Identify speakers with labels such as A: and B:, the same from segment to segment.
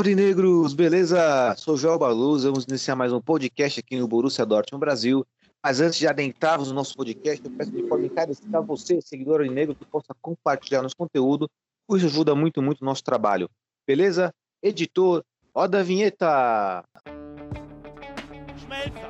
A: Aurinegros, beleza? Sou Joel Baluz, vamos iniciar mais um podcast aqui no Borussia Dortmund Brasil. Mas antes de adentrarmos no nosso podcast, eu peço de forma encarecida a você, seguidor Aurinegro, que possa compartilhar nosso conteúdo, pois ajuda muito, muito o nosso trabalho. Beleza? Editor, roda a vinheta!
B: Schmelzer,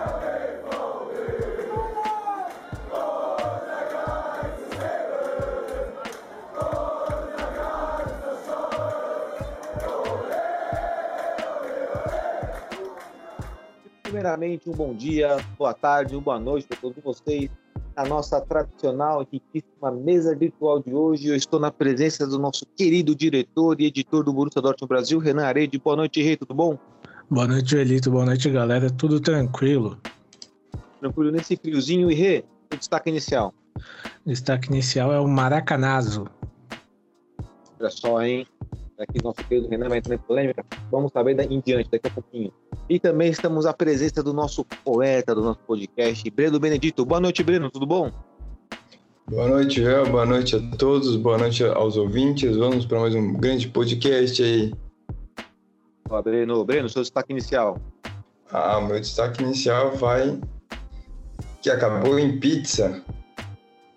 A: Primeiramente, um bom dia, boa tarde, uma boa noite para todos vocês. A nossa tradicional e riquíssima mesa virtual de hoje, eu estou na presença do nosso querido diretor e editor do Borussia Dortmund Brasil, Renan Arede. Boa noite, Rei, tudo bom?
C: Boa noite, Elito. Boa noite, galera. Tudo tranquilo.
A: Tranquilo nesse friozinho e Rê, o destaque inicial.
C: Destaque inicial é o Maracanazo.
A: Olha só, hein? Aqui nosso querido Renan vai entrar em polêmica. Vamos saber da- em diante, daqui a pouquinho. E também estamos à presença do nosso poeta do nosso podcast, Breno Benedito. Boa noite, Breno, tudo bom?
D: Boa noite, Joel. Boa noite a todos. Boa noite aos ouvintes. Vamos para mais um grande podcast aí.
A: Olá, Breno. Breno, seu destaque inicial.
D: Ah, meu destaque inicial vai que acabou em pizza.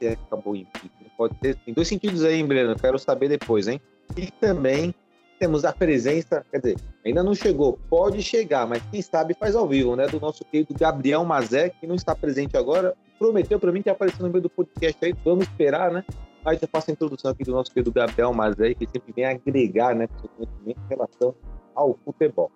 A: É, acabou em pique. Pode ter, tem dois sentidos aí, hein, Breno? Quero saber depois, hein? E também temos a presença, quer dizer, ainda não chegou, pode chegar, mas quem sabe faz ao vivo, né? Do nosso querido Gabriel Mazé, que não está presente agora, prometeu para mim que ia aparecer no meio do podcast aí, vamos esperar, né? Mas eu faço a introdução aqui do nosso querido Gabriel Mazé, que sempre vem agregar, né, seu conhecimento em relação ao futebol.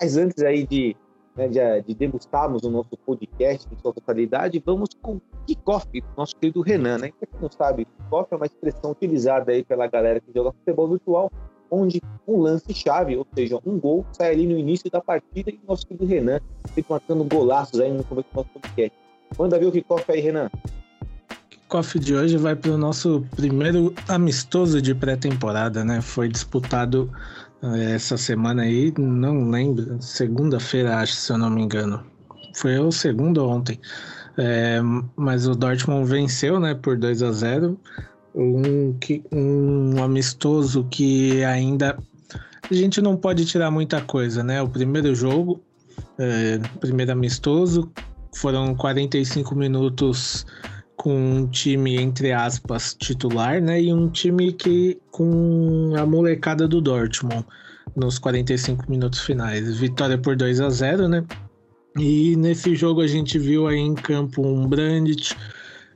A: Mas antes aí de, né, de, de degustarmos o nosso podcast em sua totalidade, vamos com o kickoff nosso querido Renan, né? Quem não sabe, kickoff é uma expressão utilizada aí pela galera que joga futebol virtual, onde um lance-chave, ou seja, um gol, sai ali no início da partida e o nosso querido Renan sempre marcando golaços aí no começo do nosso podcast. Manda ver o kickoff aí, Renan.
C: Kickoff de hoje vai para o nosso primeiro amistoso de pré-temporada, né? Foi disputado eh, essa semana aí, não lembro, segunda-feira, acho, se eu não me engano. Foi o segundo ontem. É, mas o Dortmund venceu, né, por 2 a 0 um, que- um amistoso que ainda a gente não pode tirar muita coisa, né? O primeiro jogo, é, primeiro amistoso, foram 45 minutos com um time, entre aspas, titular, né? E um time que com a molecada do Dortmund nos 45 minutos finais. Vitória por 2 a 0 né? E nesse jogo a gente viu aí em campo um Brandt,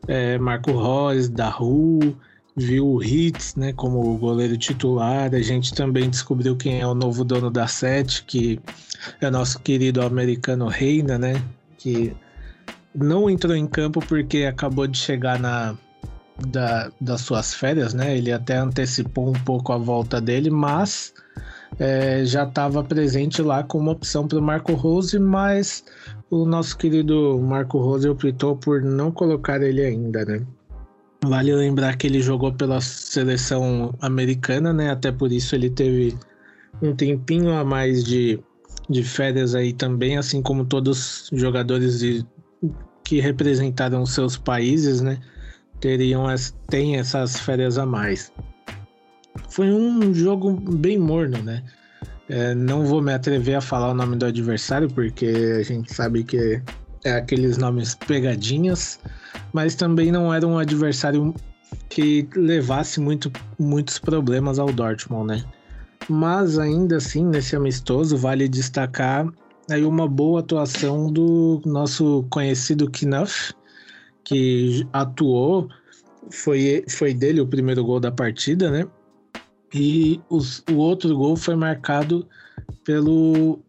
C: é, Marco Reus, Daru, viu o Hitz, né, como goleiro titular. A gente também descobriu quem é o novo dono da sete, que é nosso querido americano Reina, né, que não entrou em campo porque acabou de chegar na da, das suas férias, né? Ele até antecipou um pouco a volta dele, mas é, já estava presente lá como opção para o Marco Rose, mas o nosso querido Marco Rose optou por não colocar ele ainda, né? Vale lembrar que ele jogou pela seleção americana, né? Até por isso ele teve um tempinho a mais de, de férias aí também, assim como todos os jogadores de, que representaram seus países, né? Teriam as, tem essas férias a mais. Foi um jogo bem morno, né? É, não vou me atrever a falar o nome do adversário, porque a gente sabe que é aqueles nomes pegadinhas, mas também não era um adversário que levasse muito, muitos problemas ao Dortmund, né? Mas ainda assim, nesse amistoso, vale destacar aí uma boa atuação do nosso conhecido Knuff, que atuou, foi, foi dele o primeiro gol da partida, né? E os, o outro gol foi marcado pelo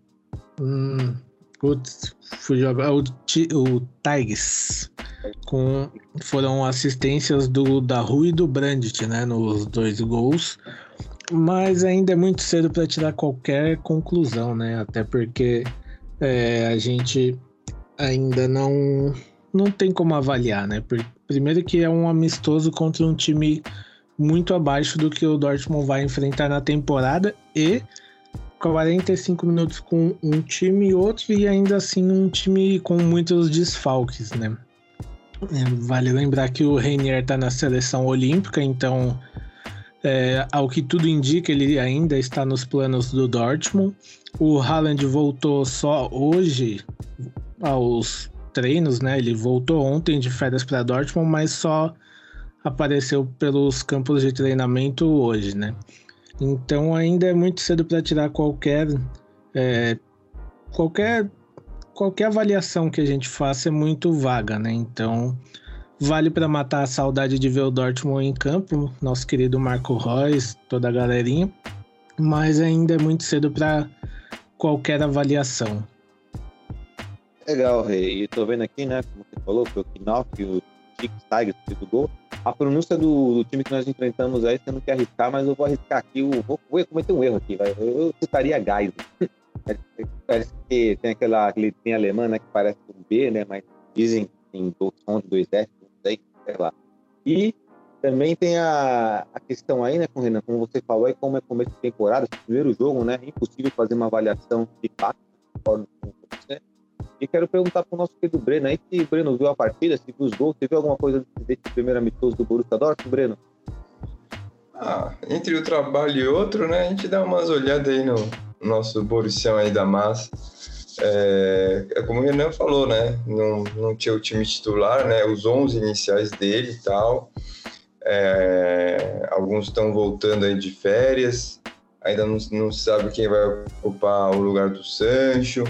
C: Hum, putz, fui jogar o, o Tigres. Com, foram assistências do da Rui e do Brandt, né? Nos dois gols. Mas ainda é muito cedo para tirar qualquer conclusão, né? Até porque é, a gente ainda não, não tem como avaliar, né? Primeiro que é um amistoso contra um time muito abaixo do que o Dortmund vai enfrentar na temporada e 45 minutos com um time e outro e ainda assim um time com muitos desfalques, né? É, vale lembrar que o Reinier está na seleção olímpica, então é, ao que tudo indica, ele ainda está nos planos do Dortmund. O Haaland voltou só hoje aos treinos, né? Ele voltou ontem de férias para Dortmund, mas só apareceu pelos campos de treinamento hoje, né? Então ainda é muito cedo para tirar qualquer é, qualquer qualquer avaliação que a gente faça é muito vaga, né? Então vale para matar a saudade de ver o Dortmund em campo, nosso querido Marco Reus, toda a galerinha, mas ainda é muito cedo para qualquer avaliação.
A: Legal, Rei. E tô vendo aqui, né, como você falou, foi o Knopf e o Chico Tigers do gol. A pronúncia do, do, time que nós enfrentamos aí, você não quer arriscar, mas eu vou arriscar aqui. Eu vou, vou cometer um erro aqui, vai. Eu citaria Geisel. Parece que tem aquela letrinha alemã, né, que parece um B, né, mas dizem tem dois sons, dois não sei, lá. E também tem a, a questão aí, né, com o Renan, como você falou aí, como é começo de temporada, primeiro jogo, né, é impossível fazer uma avaliação de fato. E quero perguntar para o nosso querido Breno aí, se o Breno viu a partida, se viu os gols, se viu alguma coisa desse primeiro amistoso do Borussia Dortmund, Breno?
D: Ah, entre o trabalho e outro, né, a gente dá umas olhadas aí no nosso Borussia aí da massa. É, é, como o Renan falou, né, não, não tinha o time titular, né, os 11 iniciais dele e tal. É, alguns estão voltando aí de férias, ainda não, não sabe quem vai ocupar o lugar do Sancho.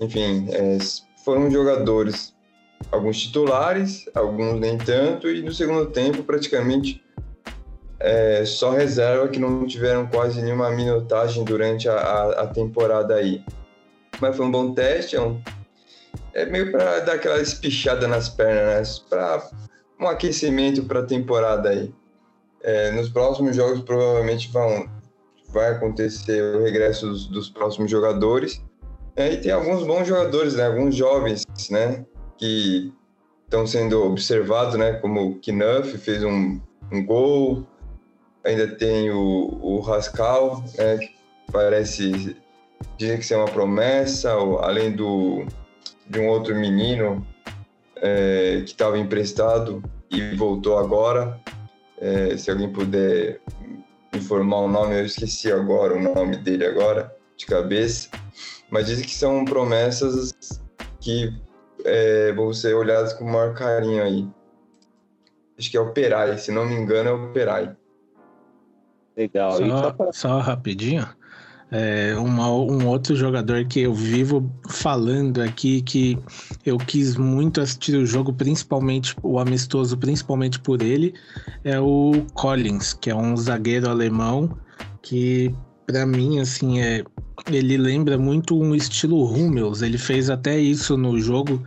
D: Enfim, é, foram jogadores, alguns titulares, alguns nem tanto, e no segundo tempo praticamente é, só reserva que não tiveram quase nenhuma minutagem durante a, a, a temporada aí. Mas foi um bom teste, é, um, é meio para dar aquela espichada nas pernas, né? para um aquecimento para a temporada aí. É, nos próximos jogos provavelmente vão, vai acontecer o regresso dos, dos próximos jogadores. É, e tem alguns bons jogadores, né, alguns jovens, né, que estão sendo observados, né, como o Knuff fez um, um gol, ainda tem o, o Rascal, né, que parece dizer que ser uma promessa, além do de um outro menino é, que estava emprestado e voltou agora. É, se alguém puder informar o nome, eu esqueci agora o nome dele agora, de cabeça. Mas dizem que são promessas que é, vão ser olhadas com o maior carinho aí. Acho que é o Perai, se não me engano, é o Perai.
C: Legal. Só, só, pra... só rapidinho. É, uma, um outro jogador que eu vivo falando aqui que eu quis muito assistir o jogo, principalmente o amistoso, principalmente por ele, é o Collins, que é um zagueiro alemão que para mim assim é ele lembra muito um estilo Hummels. Ele fez até isso no jogo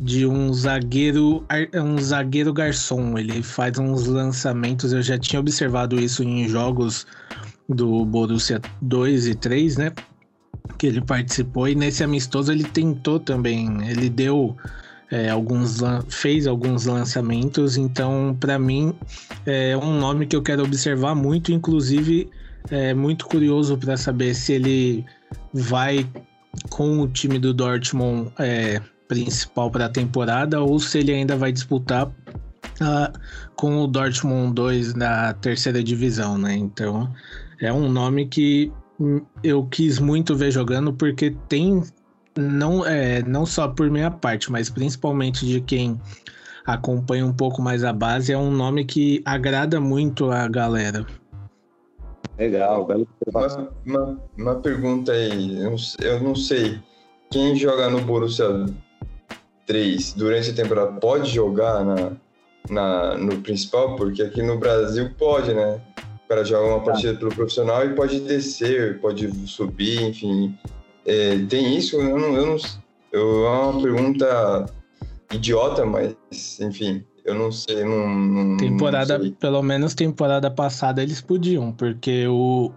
C: de um zagueiro um zagueiro garçom. Ele faz uns lançamentos. Eu já tinha observado isso em jogos do Borussia 2 e 3, né? Que ele participou e nesse amistoso ele tentou também. Ele deu é, alguns fez alguns lançamentos. Então, para mim é um nome que eu quero observar muito, inclusive é muito curioso para saber se ele vai com o time do Dortmund é, principal para a temporada ou se ele ainda vai disputar uh, com o Dortmund 2 da terceira divisão, né? Então é um nome que eu quis muito ver jogando porque tem não é não só por minha parte, mas principalmente de quem acompanha um pouco mais a base, é um nome que agrada muito a galera.
A: Legal, bela
D: observação. Uma, uma, uma, pergunta aí, eu, eu não sei, quem joga no Borussia 3 durante a temporada pode jogar na, na, no principal? Porque aqui no Brasil pode, né? O cara joga uma partida pelo profissional e pode descer, pode subir, enfim. é, tem isso? Eu não, eu não. Eu, é uma pergunta idiota, mas enfim, eu não sei. Não, não,
C: Temporada,
D: não sei.
C: pelo menos temporada passada eles podiam, porque o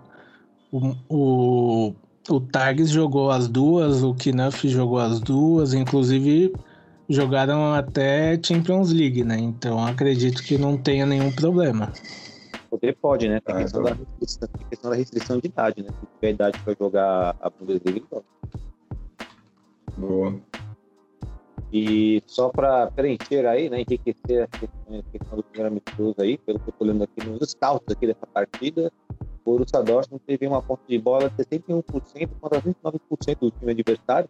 C: o, o, o Targs jogou as duas, o Knuff jogou as duas, inclusive jogaram até Champions League, né? Então acredito que não tenha nenhum problema.
A: Poder pode, né? Tem
D: Ah,
A: questão,
D: então.
A: da restrição, tem questão da restrição de idade, né? Se tiver idade pra jogar a Bundesliga, ele pode.
D: Boa.
A: E só para preencher aí, né, enriquecer a questão, a questão do primeiro amistoso aí, pelo que eu tô olhando aqui nos scouts aqui dessa partida, o Borussia Dortmund teve uma ponta de bola de 61% contra 29% do time adversário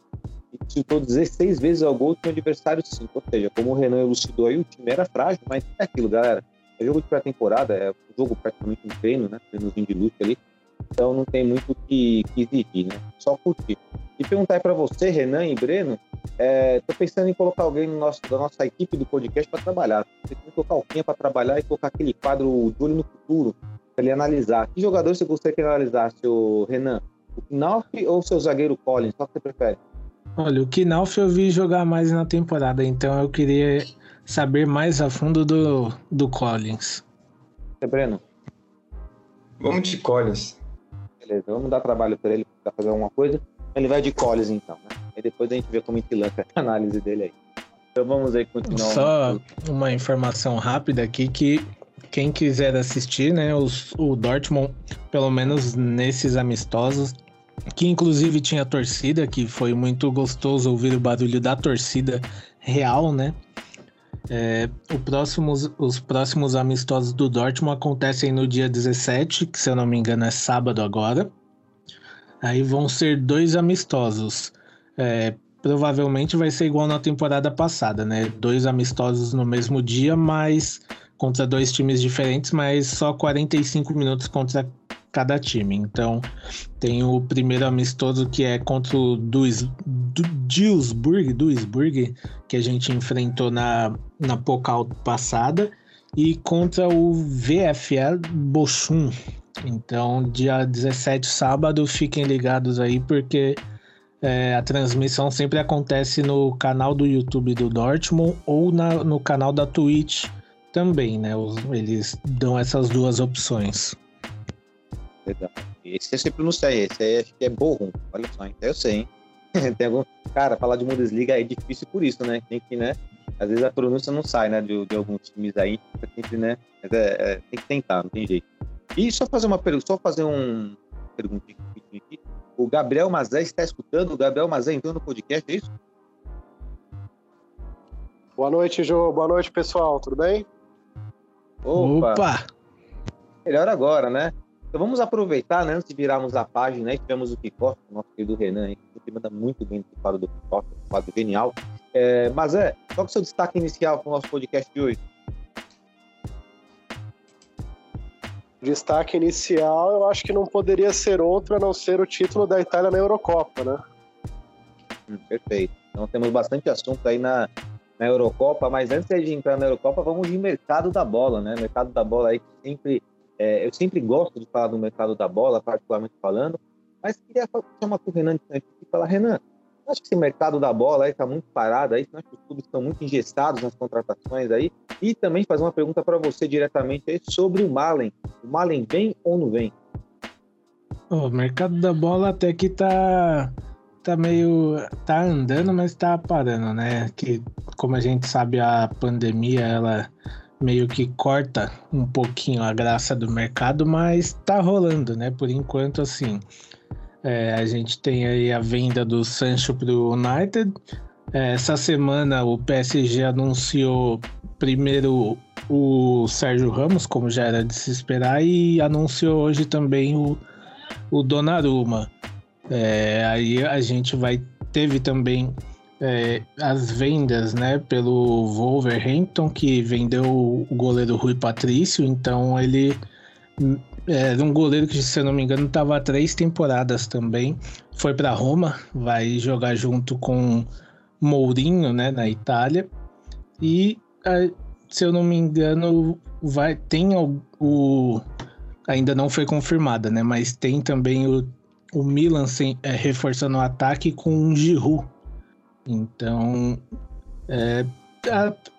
A: e chutou 16 vezes ao gol do time adversário 5. Ou seja, como o Renan elucidou aí, o time era frágil, mas é aquilo, galera. Jogo de pré-temporada, é um jogo praticamente um treino, né? Treinozinho de luta ali. Então não tem muito o que, que exigir, né? Só curtir. E perguntar aí pra você, Renan e Breno, é, tô pensando em colocar alguém no nosso, da nossa equipe do podcast para trabalhar. Você tem que colocar alguém para trabalhar e colocar aquele quadro de olho no futuro para ele analisar. Que jogador você gostaria que analisasse, seu Renan? O Knauf ou o seu zagueiro Collins? Qual que você prefere?
C: Olha, o Knauf eu vi jogar mais na temporada, então eu queria saber mais a fundo do, do Collins.
A: Você, Breno?
D: Vamos de Collins.
A: Beleza, vamos dar trabalho para ele para fazer alguma coisa. Ele vai de Collins então, né? Aí depois a gente vê como a gente lança a análise dele aí. Então vamos aí continuar.
C: Só uma informação rápida aqui que quem quiser assistir, né, os, o Dortmund, pelo menos nesses amistosos, que inclusive tinha torcida, que foi muito gostoso ouvir o barulho da torcida real, né? É, próximos, os próximos amistosos do Dortmund acontecem no dia 17, que se eu não me engano é sábado agora. Aí vão ser dois amistosos. É, provavelmente vai ser igual na temporada passada, né? Dois amistosos no mesmo dia, mas contra dois times diferentes, mas só 45 minutos contra cada time. Então, tem o primeiro amistoso que é contra o Duis, du, Duisburg, Duisburg, que a gente enfrentou na, na Pokal passada, e contra o VFL Bochum. Então, dia 17, sábado, fiquem ligados aí, porque é, a transmissão sempre acontece no canal do YouTube do Dortmund ou na, no canal da Twitch também, né? Eles dão essas duas opções.
A: Legal. Esse eu sempre não sei, esse aí acho que é Borrom. Olha só, então eu sei, hein? Tem algum... Cara, falar de Bundesliga é difícil por isso, né? Tem que, né? Às vezes a pronúncia não sai, né? De, de alguns times aí, fica sempre, né? Mas é, é, tem que tentar, não tem jeito. E só fazer uma pergunta, só fazer um perguntinha aqui. O Gabriel Mazé está escutando? O Gabriel Mazé entrou no podcast, é isso?
E: Boa noite, Jô. Boa noite, pessoal. Tudo bem?
A: Opa!
C: Opa!
A: Melhor agora, né? Então vamos aproveitar, né? Antes de virarmos a página, aí tivemos o Kickoff, o nosso querido Renan, aí, que manda muito bem no quadro do Kickoff, um quadro genial. É, mas é, qual que é o seu destaque inicial para o nosso podcast de hoje?
E: Destaque inicial, eu acho que não poderia ser outro a não ser o título da Itália na Eurocopa, né?
A: Hum, perfeito. Então temos bastante assunto aí na, na Eurocopa, mas antes de entrar na Eurocopa, vamos de mercado da bola, né? Mercado da bola aí que sempre. É, eu sempre gosto de falar do mercado da bola, particularmente falando, mas queria chamar para o Renan de aqui e falar, Renan, acho que esse mercado da bola está muito parado aí, acho que os clubes estão muito engessados nas contratações aí, e também fazer uma pergunta para você diretamente aí sobre o Malen. O Malen vem ou não vem?
C: O mercado da bola até que tá tá meio tá andando, mas tá parando, né? Que como a gente sabe a pandemia ela meio que corta um pouquinho a graça do mercado, mas tá rolando, né? Por enquanto assim, é, a gente tem aí a venda do Sancho pro United. É, essa semana o PSG anunciou primeiro o Sérgio Ramos, como já era de se esperar, e anunciou hoje também o o Donnarumma. É, aí a gente vai teve também é, as vendas, né, pelo Wolverhampton que vendeu o goleiro Rui Patrício. Então ele hum, era um goleiro que, se eu não me engano, estava há três temporadas também. Foi para Roma, vai jogar junto com Mourinho, né, na Itália. E se eu não me engano, vai tem o, o- ainda não foi confirmada, né? Mas tem também o, o Milan sem, é, reforçando o ataque com um Giroud. Então, é,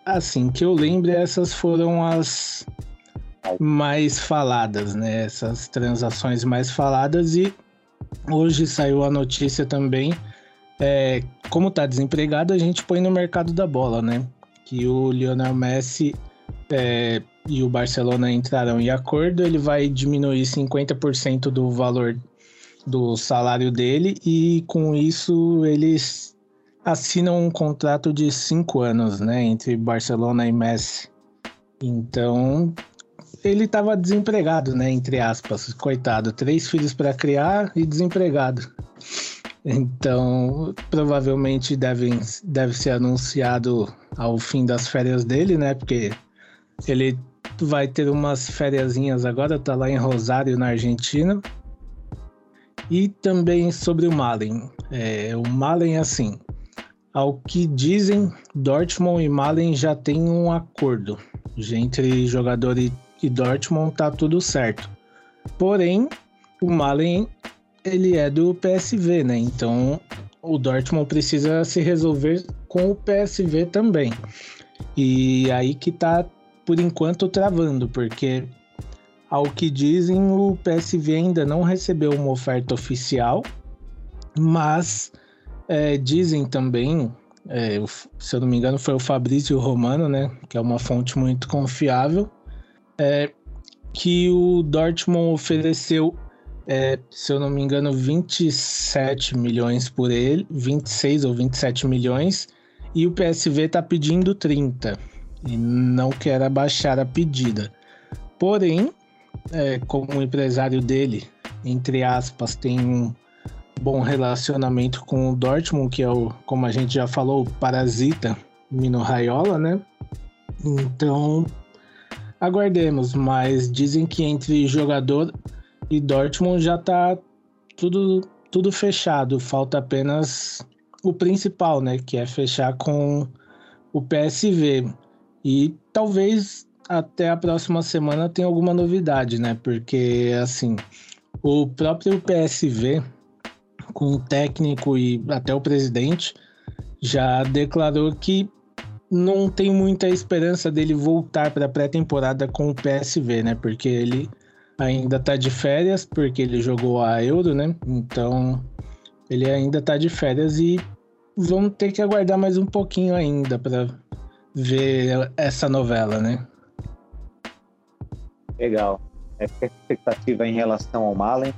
C: assim, que eu lembro, essas foram as mais faladas, né? Essas transações mais faladas e hoje saiu a notícia também, é, como tá desempregado, a gente põe no mercado da bola, né? Que o Lionel Messi é, e o Barcelona entrarão em acordo, ele vai diminuir 50% do valor do salário dele e com isso eles assinam um contrato de cinco anos, né, entre Barcelona e Messi. Então ele estava desempregado, né, entre aspas, coitado, três filhos para criar e desempregado. Então provavelmente deve, deve ser anunciado ao fim das férias dele, né, porque ele vai ter umas férias agora, tá lá em Rosário, na Argentina. E também sobre o Malen. É, o Malen, assim, ao que dizem, Dortmund e Malen já têm um acordo. Entre jogador e, e Dortmund tá tudo certo. Porém, o Malen, ele é do PSV, né? Então, o Dortmund precisa se resolver com o PSV também. E aí que tá, por enquanto, travando, porque ao que dizem, o PSV ainda não recebeu uma oferta oficial, mas é, dizem também, é, se eu não me engano, foi o Fabrício Romano, né, que é uma fonte muito confiável, é, que o Dortmund ofereceu, é, se eu não me engano, 27 milhões por ele, 26 ou 27 milhões, e o PSV está pedindo 30 e não quer abaixar a pedida. Porém, é, como empresário dele, entre aspas, tem um bom relacionamento com o Dortmund, que é o, como a gente já falou, o parasita Mino Raiola, né? Então, aguardemos, mas dizem que entre jogador e Dortmund já tá tudo, tudo fechado, falta apenas o principal, né? Que é fechar com o PSV. E talvez até a próxima semana tem alguma novidade, né? Porque, assim, o próprio PSV, com o técnico e até o presidente, já declarou que não tem muita esperança dele voltar para a pré-temporada com o PSV, né? Porque ele ainda tá de férias, porque ele jogou a Euro, né? Então, ele ainda tá de férias e vamos ter que aguardar mais um pouquinho ainda para ver essa novela, né?
A: Legal. Essa é expectativa em relação ao Malen.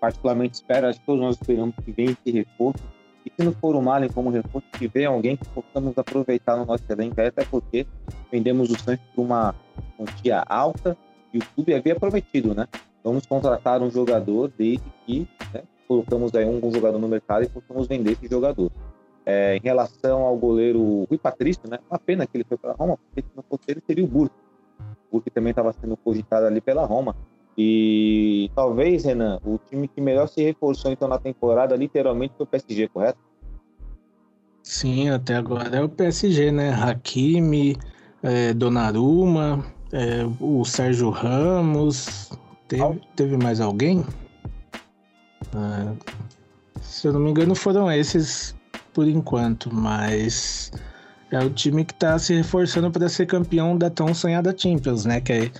A: Particularmente espero, acho que todos nós esperamos que venha esse reforço. E se não for o Malen como reforço, que venha alguém que possamos aproveitar no nosso elenco, até porque vendemos o Santos por uma quantia alta e o clube havia prometido, né? Vamos contratar um jogador desde que né, colocamos aí um, um jogador no mercado e possamos vender esse jogador. É, em relação ao goleiro Rui Patrício, né? Uma pena que ele foi para Roma, porque se não fosse ele, seria o Burke porque também estava sendo cogitado ali pela Roma. E talvez, Renan, o time que melhor se reforçou então na temporada literalmente foi o PSG, correto?
C: Sim, até agora é o PSG, né? Hakimi, é, Donnarumma, é, o Sérgio Ramos. Teve, teve mais alguém? É, se eu não me engano, foram esses por enquanto, mas é o time que tá se reforçando para ser campeão da tão sonhada Champions, né? Que é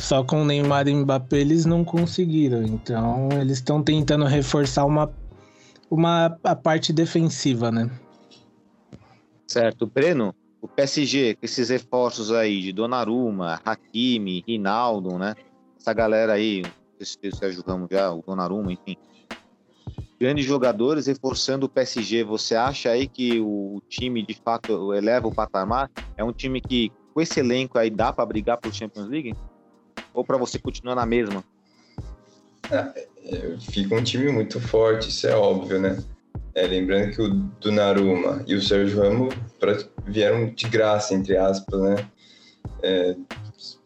C: só com Neymar e Mbappé eles não conseguiram. Então eles estão tentando reforçar uma, uma a parte defensiva, né?
A: Certo. Breno, o PSG, com esses reforços aí de Donnarumma, Hakimi, Rinaldo, né? Essa galera aí, o Sérgio Ramos já, o Donnarumma, enfim grandes jogadores reforçando o PSG. Você acha aí que o time de fato eleva o patamar? É um time que com esse elenco aí dá para brigar por Champions League? Ou para você continuar na mesma?
D: É, é, fica um time muito forte, isso é óbvio, né? É, lembrando que o Donnarumma e o Sérgio Ramos vieram de graça, entre aspas, né? É,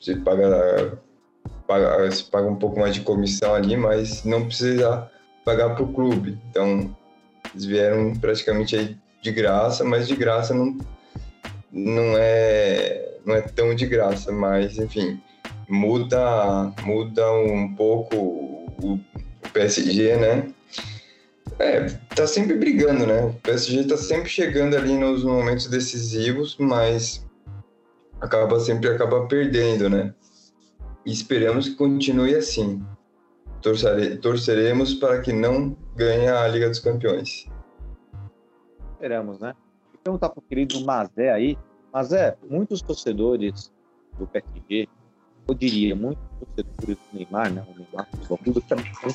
D: você paga, paga, você paga um pouco mais de comissão ali, mas não precisa pagar para o clube. Então, eles vieram praticamente aí de graça, mas de graça não, não, é, não é tão de graça, mas enfim, muda, muda um pouco o, PSG, né? É, tá sempre brigando, né? O PSG tá sempre chegando ali nos momentos decisivos, mas acaba sempre acaba perdendo, né? E esperamos que continue assim. Torcere, torceremos para que não ganhe a Liga dos Campeões.
A: Esperamos, né? Vou perguntar pro querido Mazé aí. Mazé, muitos torcedores do PSG, eu diria, muitos torcedores do Neymar, né? O Neymar, o clube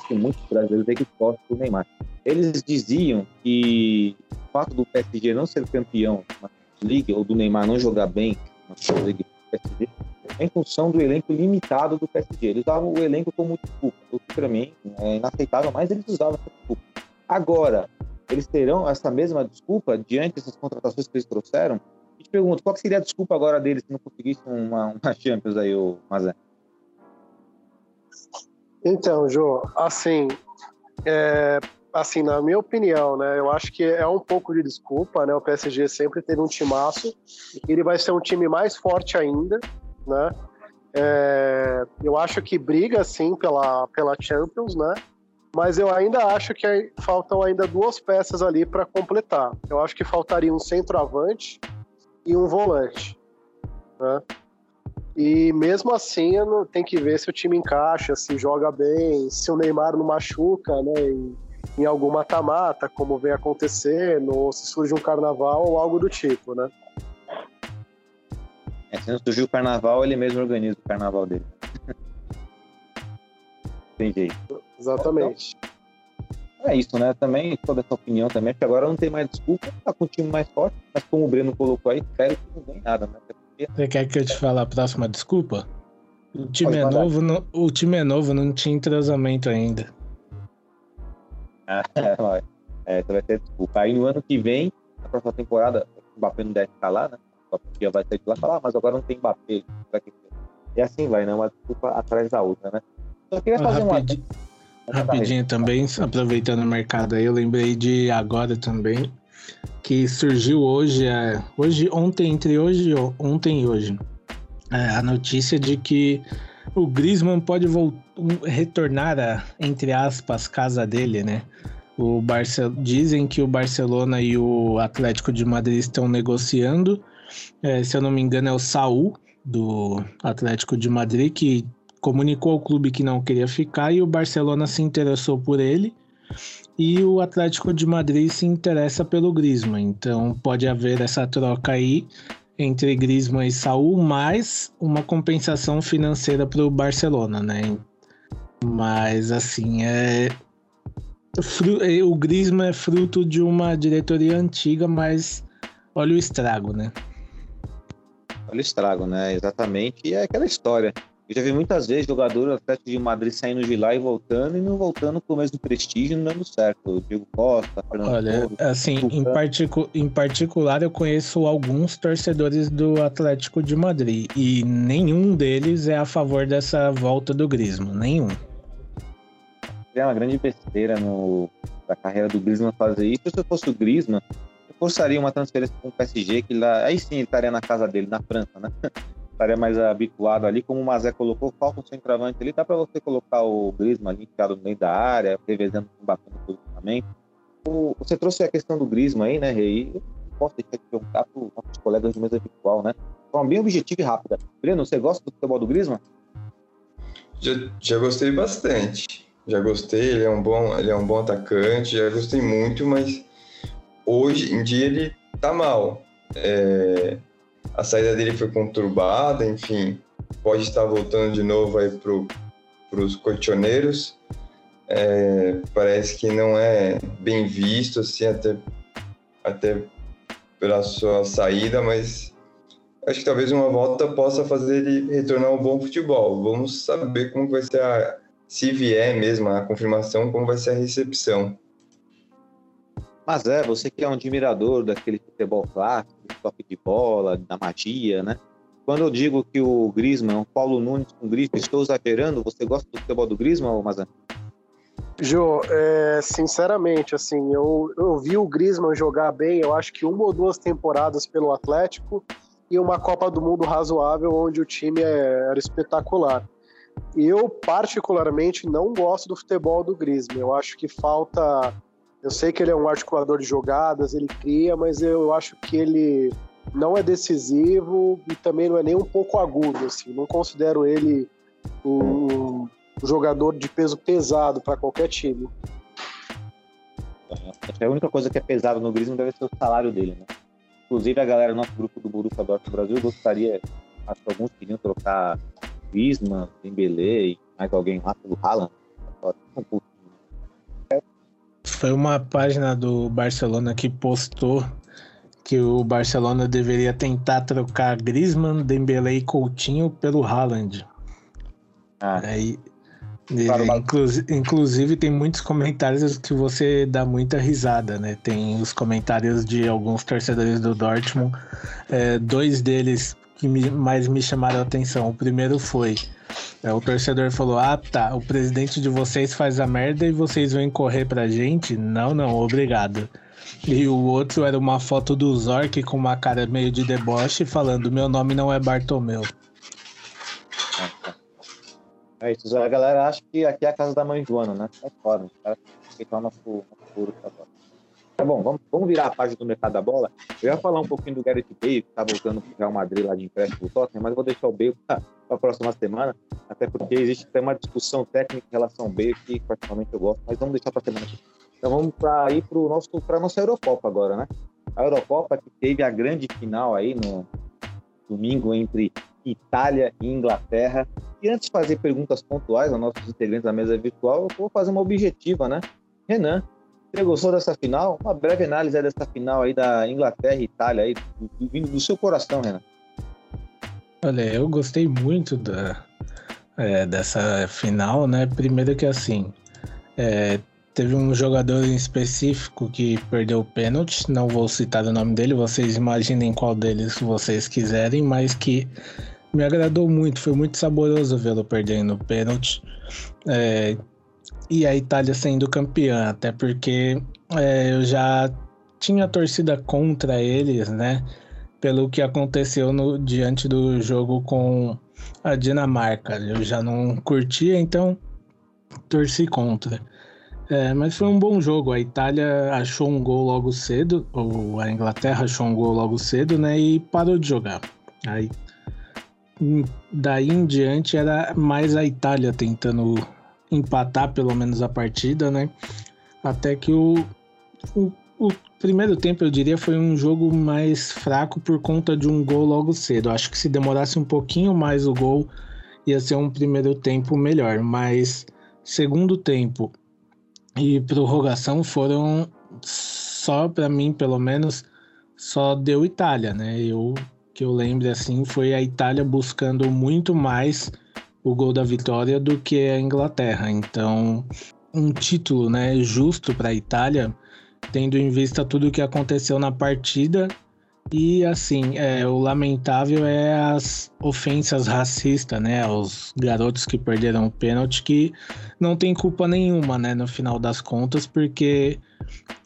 A: tem muitos brasileiros aí que torcem do Neymar. Eles diziam que o fato do PSG não ser campeão na Liga ou do Neymar não jogar bem na Liga do PSG é em função do elenco limitado do PSG. Eles usavam o elenco como desculpa, o que para mim é inaceitável, mas eles usavam essa desculpa. Agora, eles terão essa mesma desculpa diante dessas contratações que eles trouxeram? E te pergunto, qual seria a desculpa agora deles se não conseguissem uma, uma Champions aí, o Mazé?
E: Então, Jô, assim, é, assim, na minha opinião, né, eu acho que é um pouco de desculpa, né? O PSG sempre teve um timaço, ele vai ser um time mais forte ainda, né? É, eu acho que briga sim pela, pela Champions, né? Mas eu ainda acho que faltam ainda duas peças ali para completar. Eu acho que faltaria um centroavante e um volante, né? E mesmo assim, tem que ver se o time encaixa, se joga bem, se o Neymar não machuca, né? Em, em algum mata-mata, como vem acontecendo, ou se surge um carnaval ou algo do tipo, né?
A: É, se não surgiu o carnaval, ele mesmo organiza o carnaval dele. tem jeito.
E: Exatamente.
A: É isso, né? Também, toda essa opinião também, que agora não tem mais desculpa, tá com um time mais forte, mas como o Breno colocou aí, espero que não ganhe nada, né?
C: Você quer que eu te fale a próxima desculpa? O time, é novo, não- o time é novo, não tinha entrosamento ainda.
A: É, vai. É, essa vai ser a desculpa. Aí no ano que vem, na próxima temporada, o Mbappé não deve estar lá, né? O vai sair de lá e falar, ah, mas agora não tem Mbappé. Ter? E assim vai, né? Uma desculpa atrás da outra, né? Só queria fazer uma.
C: Rapidi- Rapidinho também, aproveitando o mercado aí, eu lembrei de agora também, que surgiu hoje, é, hoje ontem, entre hoje, e- ontem e hoje, é, a notícia de que o Griezmann pode vol- um- retornar a, entre aspas, casa dele, né? O Barce... Dizem que o Barcelona e o Atlético de Madrid estão negociando. É, se eu não me engano, é o Saul, do Atlético de Madrid, que comunicou ao clube que não queria ficar e o Barcelona se interessou por ele. E o Atlético de Madrid se interessa pelo Griezmann. Então pode haver essa troca aí entre Griezmann e Saul, mais uma compensação financeira para o Barcelona, né? Mas assim, é é, o Griezmann é fruto de uma diretoria antiga, mas olha o estrago, né?
A: Olha o estrago, né? Exatamente. E é aquela história. Eu já vi muitas vezes jogador do Atlético de Madrid saindo de lá e voltando e não voltando com o mesmo prestígio não dando certo. O Diego Costa, Fernando
C: Olha,
A: Torres.
C: assim, em, particu em particular, eu conheço alguns torcedores do Atlético de Madrid e nenhum deles é a favor dessa volta do Griezmann, nenhum.
A: é uma grande besteira no, da carreira do Griezmann fazer isso. Se eu fosse o Griezmann, eu forçaria uma transferência com o PSG, que lá, aí sim ele estaria na casa dele, na França, né? estaria mais habituado ali, como o Mazé colocou, falta um centroavante ali, dá para você colocar o Griezmann ali enfiado no meio da área, revezando com o Mbappé no posicionamento. O- Você trouxe a questão do Griezmann aí, né, Rei? Eu posso deixar de perguntar para os colegas de mesa virtual, né? De forma bem objetiva e rápida. Breno, você gosta do futebol do Griezmann?
D: Já, já gostei bastante. Já gostei, ele é um bom, ele é um bom atacante, já gostei muito, mas hoje em dia ele tá mal. É, a saída dele foi conturbada, enfim, pode estar voltando de novo aí pro, pros colchoneiros. É, parece que não é bem visto, assim, até, até pela sua saída, mas acho que talvez uma volta possa fazer ele retornar ao bom futebol. Vamos saber como vai ser a, se vier mesmo a confirmação, como vai ser a recepção.
A: Mas é, você que é um admirador daquele futebol clássico, toque de bola, da magia, né? Quando eu digo que o Griezmann é um Paulo Nunes com grife, estou exagerando, você gosta do futebol do Griezmann, ou Mazan?
E: Jô, é, sinceramente, assim, eu, eu vi o Griezmann jogar bem, eu acho que uma ou duas temporadas pelo Atlético e uma Copa do Mundo razoável, onde o time é- era espetacular. Eu, particularmente, não gosto do futebol do Griezmann. Eu acho que falta Eu sei que ele é um articulador de jogadas, ele cria, mas eu acho que ele não é decisivo e também não é nem um pouco agudo. Assim. Não considero ele um, um jogador de peso pesado para qualquer time.
A: Acho que a única coisa que é pesada no Griezmann deve ser o salário dele, né? Inclusive a galera do nosso grupo do Borussia Dortmund Brasil gostaria, acho que alguns queriam trocar Griezmann, Dembélé e mais alguém lá pelo Haaland.
C: Foi uma página do Barcelona que postou que o Barcelona deveria tentar trocar Griezmann, Dembélé e Coutinho pelo Haaland. Ah. Aí, claro, inclusive, inclusive, tem muitos comentários que você dá muita risada, né? Tem os comentários de alguns torcedores do Dortmund, é, dois deles que me, mais me chamaram a atenção. O primeiro foi é, o torcedor falou: Ah, tá, o presidente de vocês faz a merda e vocês vêm correr pra gente? Não, não, obrigado. E o outro era uma foto do Zork com uma cara meio de deboche falando: Meu nome não é Bartomeu.
A: É isso, a galera acha que aqui é a casa da mãe Joana, né? É foda, os caras o nosso, nosso furo agora. Tá bom, vamos, vamos virar a página do mercado da bola. Eu ia falar um pouquinho do Gareth Bale, que tá voltando pro Real Madrid lá de empréstimo do Tottenham, mas vou deixar o Bale para a próxima semana, até porque existe até uma discussão técnica em relação ao Bale, que particularmente eu gosto, mas vamos deixar para semana Então vamos para ir para a nossa Eurocopa agora, né? A Eurocopa que teve a grande final aí no domingo entre Itália e Inglaterra. E antes de fazer perguntas pontuais aos nossos integrantes da mesa virtual, eu vou fazer uma objetiva, né? Renan, você gostou dessa final? Uma breve análise dessa final aí da Inglaterra e Itália aí, vindo do seu coração, Renan.
C: Olha, eu gostei muito da, é, dessa final, né? Primeiro que assim, é, teve um jogador em específico que perdeu o pênalti, não vou citar o nome dele, vocês imaginem qual deles vocês quiserem, mas que me agradou muito, foi muito saboroso vê-lo perdendo o pênalti. É, e a Itália sendo campeã, até porque é, eu já tinha torcida contra eles, né? Pelo que aconteceu no, diante do jogo com a Dinamarca. Eu já não curtia, então torci contra. É, mas foi um bom jogo. A Itália achou um gol logo cedo, ou a Inglaterra achou um gol logo cedo, né? E parou de jogar. Aí, daí em diante era mais a Itália tentando empatar pelo menos a partida, né? Até que o, o, o, primeiro tempo, eu diria, foi um jogo mais fraco por conta de um gol logo cedo. Acho que se demorasse um pouquinho mais o gol, ia ser um primeiro tempo melhor. Mas segundo tempo e prorrogação foram só para mim, pelo menos, só deu Itália, né? Eu que eu lembro assim foi a Itália buscando muito mais o gol da vitória do que a Inglaterra. Então, um título, né, justo para a Itália, tendo em vista tudo o que aconteceu na partida. E assim, é, o lamentável é as ofensas racistas, né, aos garotos que perderam o pênalti, que não tem culpa nenhuma, né, no final das contas, porque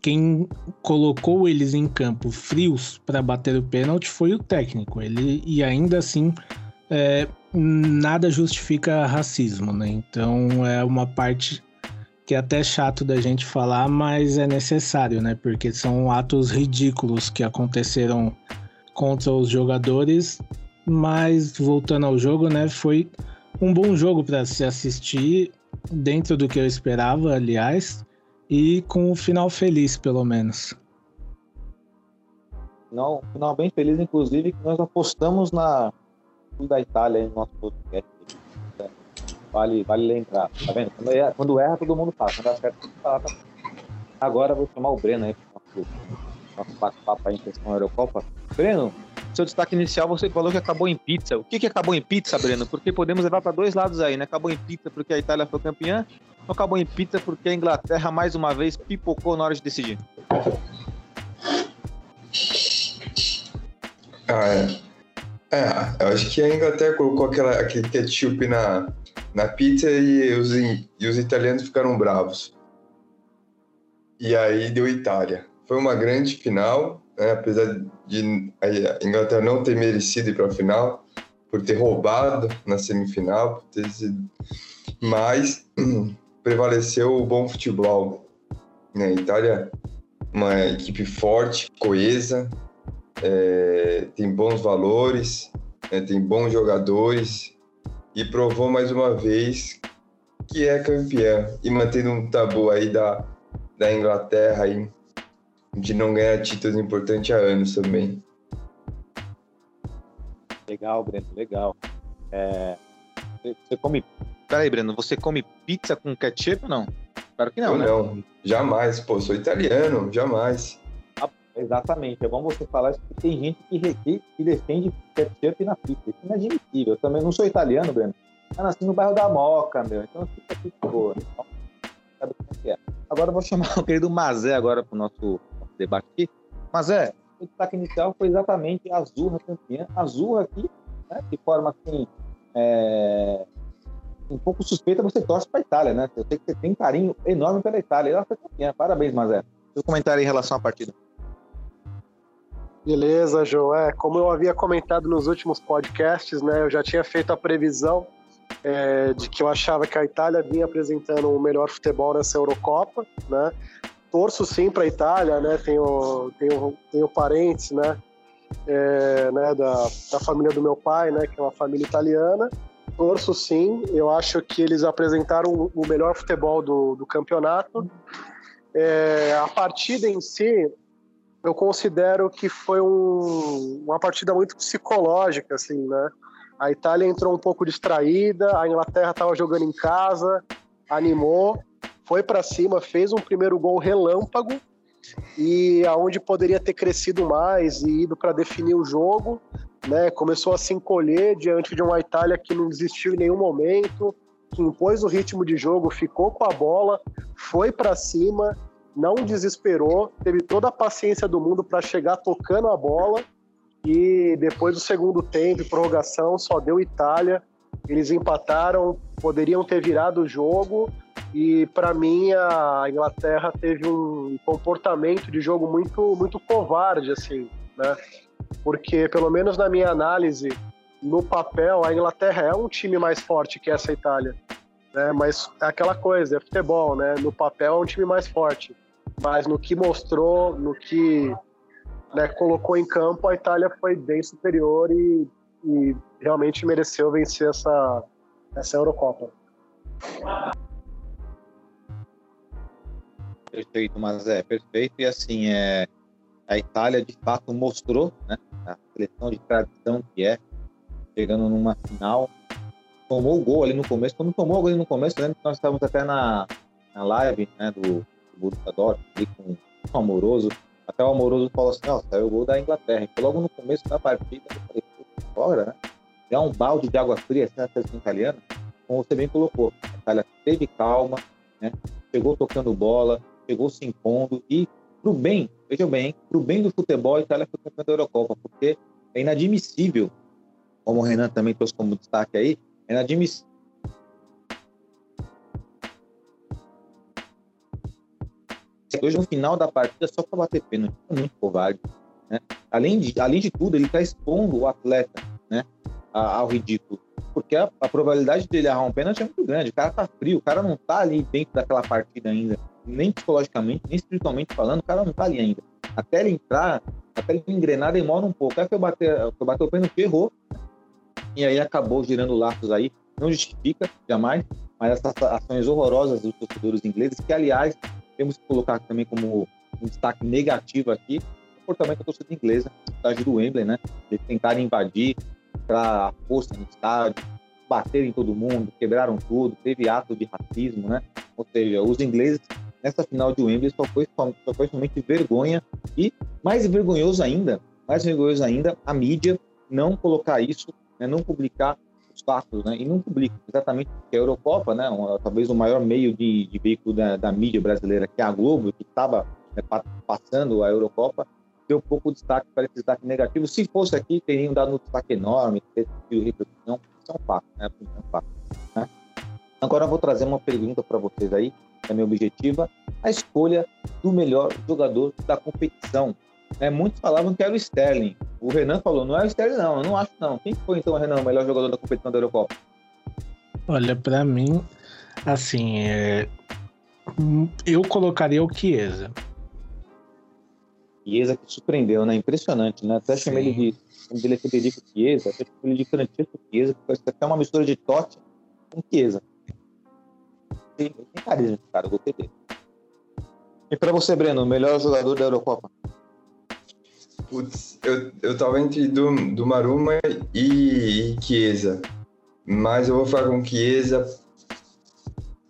C: quem colocou eles em campo frios para bater o pênalti foi o técnico. Ele e ainda assim é, nada justifica racismo, né? Então é uma parte que é até chato da gente falar, mas é necessário, né? Porque são atos ridículos que aconteceram contra os jogadores, mas voltando ao jogo, né? Foi um bom jogo para se assistir, dentro do que eu esperava, aliás, e com o final feliz, pelo menos.
A: Não, final bem feliz, inclusive, que nós apostamos na da Itália no nosso podcast. Vale, vale lembrar. Tá vendo? Quando erra, quando erra todo mundo fala. Quando acerta, todo mundo fala. Tá? Agora vou chamar o Breno aí para o nosso bate-papo aí em questão da Eurocopa. Breno, seu destaque inicial você falou que acabou em pizza. O que, que acabou em pizza, Breno? Porque podemos levar para dois lados aí, né? Acabou em pizza porque a Itália foi campeã, ou acabou em pizza porque a Inglaterra mais uma vez pipocou na hora de decidir?
D: Ah, é. É, eu acho que a Inglaterra colocou aquela, aquele ketchup na, na pizza e os, e os italianos ficaram bravos. E aí deu Itália. Foi uma grande final, né? apesar de a Inglaterra não ter merecido ir para a final, por ter roubado na semifinal, por ter sido... mas prevaleceu o bom futebol. Né? A Itália, uma equipe forte, coesa, é, tem bons valores, né? tem bons jogadores e provou mais uma vez que é campeã e mantendo um tabu aí da, da Inglaterra aí, de não ganhar títulos importantes há anos também.
A: Legal, Breno, legal. É, você come. Peraí, Breno, você come pizza com ketchup ou não? Espero que não, né?
D: não, jamais, pô, sou italiano, jamais.
A: Exatamente, é bom você falar isso porque tem gente que, que, que defende ketchup na pizza. Isso é inadmissível. Eu também não sou italiano, Breno. Eu nasci no bairro da Moca, meu. Então fica aqui de boa. Então, sabe como é que é. Agora eu vou chamar o querido Mazé agora para o nosso, debate aqui. Mazé, o destaque inicial foi exatamente a Azurra campeã. A Azurra aqui, né, de forma assim, é, um pouco suspeita, você torce para a Itália, né? Eu sei que você tem carinho enorme pela Itália. Ela foi campeã. Parabéns, Mazé. Seu comentário em relação à partida.
E: Beleza, João. É, como eu havia comentado nos últimos podcasts, né, eu já tinha feito a previsão é, de que eu achava que a Itália vinha apresentando o melhor futebol nessa Eurocopa, né? Torço sim para a Itália, né? Tenho, tenho, tenho parentes, né? É, né da, da família do meu pai, né? Que é uma família italiana. Torço sim. Eu acho que eles apresentaram o melhor futebol do, do campeonato. É, a partida em si, eu considero que foi um, uma partida muito psicológica, assim, né? A Itália entrou um pouco distraída, a Inglaterra estava jogando em casa, animou, foi para cima, fez um primeiro gol relâmpago e aonde poderia ter crescido mais e ido para definir o jogo, né? Começou a se encolher diante de uma Itália que não desistiu em nenhum momento, que impôs o ritmo de jogo, ficou com a bola, foi para cima, não desesperou, teve toda a paciência do mundo para chegar tocando a bola e depois do segundo tempo, prorrogação, só deu Itália. Eles empataram, poderiam ter virado o jogo e para mim a Inglaterra teve um comportamento de jogo muito muito covarde assim, né? Porque pelo menos na minha análise, no papel a Inglaterra é um time mais forte que essa Itália, né? Mas é aquela coisa, é futebol, né? No papel é um time mais forte, mas no que mostrou, no que né, colocou em campo, a Itália foi bem superior e, e realmente mereceu vencer essa, essa Eurocopa.
A: Perfeito, mas é perfeito. E assim, é, a Itália de fato mostrou né, a seleção de tradição que é, chegando numa final. Tomou o gol ali no começo. Quando tomou o gol ali no começo, nós estávamos até na, na live né, do, do Borussia Dortmund, ali com o Amoroso. Até o Amoroso falou assim: ó, saiu o gol da Inglaterra. Então, logo no começo da partida, eu falei: fora, né? Dá um balde de água fria assim, na seleção italiana. Como você bem colocou, a Itália teve calma, né? chegou tocando bola, chegou se impondo e pro bem, vejam bem, pro bem do futebol, a Itália foi campeã da Eurocopa, porque é inadmissível, como o Renan também trouxe como destaque aí, é inadmissível hoje no final da partida só para bater pênalti, é muito covarde. Né? Além, de, além de tudo, ele está expondo o atleta né, ao ridículo, porque a, a, probabilidade dele errar um pênalti é muito grande. O cara tá frio, o cara não tá ali dentro daquela partida ainda, nem psicologicamente, nem espiritualmente falando, o cara não tá ali ainda. Até ele entrar, até ele engrenar, demora um pouco. Aí foi bater, foi bater o pênalti, errou, e aí acabou girando laços aí. Não justifica, jamais, mas essas ações horrorosas dos torcedores ingleses, que aliás temos que colocar também como um destaque negativo aqui o comportamento da torcida inglesa, no estádio do Wembley, né? Eles tentaram invadir para a força no estádio, baterem em todo mundo, quebraram tudo, teve ato de racismo, né? Ou seja, os ingleses nessa final de Wembley só foi, só foi somente vergonha e mais vergonhoso ainda, mais vergonhoso ainda, a mídia não colocar isso, né? não publicar os fatos, né? E não publica exatamente porque a Eurocopa, né? Um, talvez o maior meio de, de veículo da, da, mídia brasileira, que é a Globo, que estava né, passando a Eurocopa, deu pouco destaque para esse destaque negativo. Se fosse aqui, teriam dado um destaque enorme, ter tido repercussão. Isso é um fato, né? É um fato, né? Agora eu vou trazer uma pergunta para vocês aí, que é minha objetiva, a escolha do melhor jogador da competição. É, muitos falavam que era o Sterling. O Renan falou, não é o Sterling não, eu não acho não. Quem foi então, Renan, o melhor jogador da competição da Eurocopa?
C: Olha, para mim, assim, é... Eu colocaria o Chiesa.
A: Chiesa que surpreendeu, né? Impressionante, né? Até chamei ele de. Dele é Federico Chiesa, até chamei ele de Francesco Chiesa, que parece até uma mistura de Totti com Chiesa. Tem, tem carisma cara, eu gostei dele. E pra você, Breno, o melhor jogador da Eurocopa?
D: Putz, eu, eu tava entre do, do Maruma e, e Chiesa. Mas eu vou ficar com Chiesa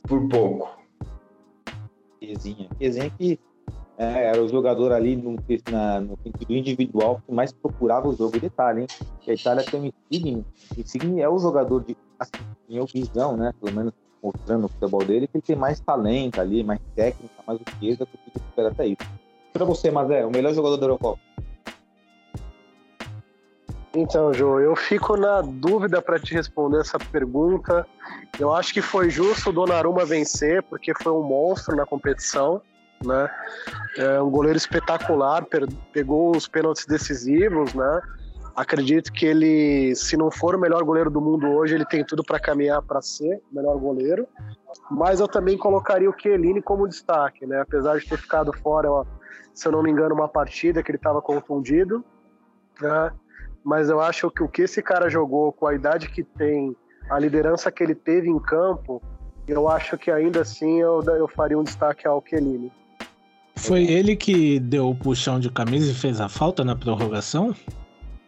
D: por pouco.
A: Chiesinha. Chiesinha que é, era o jogador ali no, na, no sentido individual que mais procurava o jogo. E detalhe, hein? Que a Itália tem um Insigne. Insigne é o jogador de, assim, minha visão, né? Pelo menos mostrando o futebol dele, que ele tem mais talento ali, mais técnica, mais o Chiesa, que eu espera até isso. Pra você, Mazé, o melhor jogador da Eurocopa?
E: Então, Jô, eu fico na dúvida para te responder essa pergunta. Eu acho que foi justo o Donnarumma vencer, porque foi um monstro na competição, né? É um goleiro espetacular, pegou os pênaltis decisivos, né? Acredito que ele, se não for o melhor goleiro do mundo hoje, ele tem tudo para caminhar para ser o melhor goleiro. Mas eu também colocaria o Chiellini como destaque, né? Apesar de ter ficado fora, se eu não me engano, uma partida que ele estava confundido, né? Mas eu acho que o que esse cara jogou com a idade que tem, a liderança que ele teve em campo, eu acho que ainda assim eu, eu faria um destaque ao Kelini.
C: Foi ele que deu o puxão de camisa e fez a falta na prorrogação?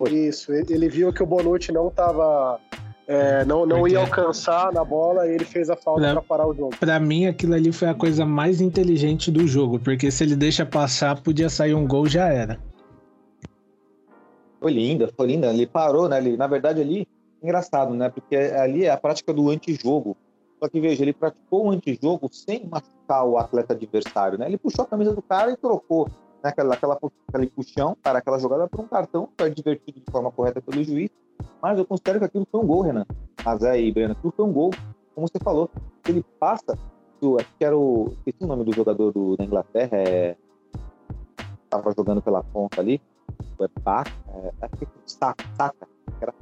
E: Isso, ele viu que o Bonucci não estava é, não, não ia alcançar na bola e ele fez a falta para parar o jogo.
C: Para mim, aquilo ali foi a coisa mais inteligente do jogo, porque se ele deixa passar, podia sair um gol já era.
A: Foi linda, foi linda. Ele parou, né? Ele, na verdade, ali, engraçado, né? Porque ali é a prática do antijogo. Só que veja, ele praticou o antijogo sem machucar o atleta adversário, né? Ele puxou a camisa do cara e trocou né, aquela, aquela, aquele puxão para aquela jogada por um cartão, foi divertido de forma correta pelo juiz. Mas eu considero que aquilo foi um gol, Renan. Mas aí, Breno, aquilo foi um gol. Como você falou, ele passa. Do, acho que era o. Esqueci o nome do jogador do, da Inglaterra, é. Tava jogando pela ponta ali é é, era.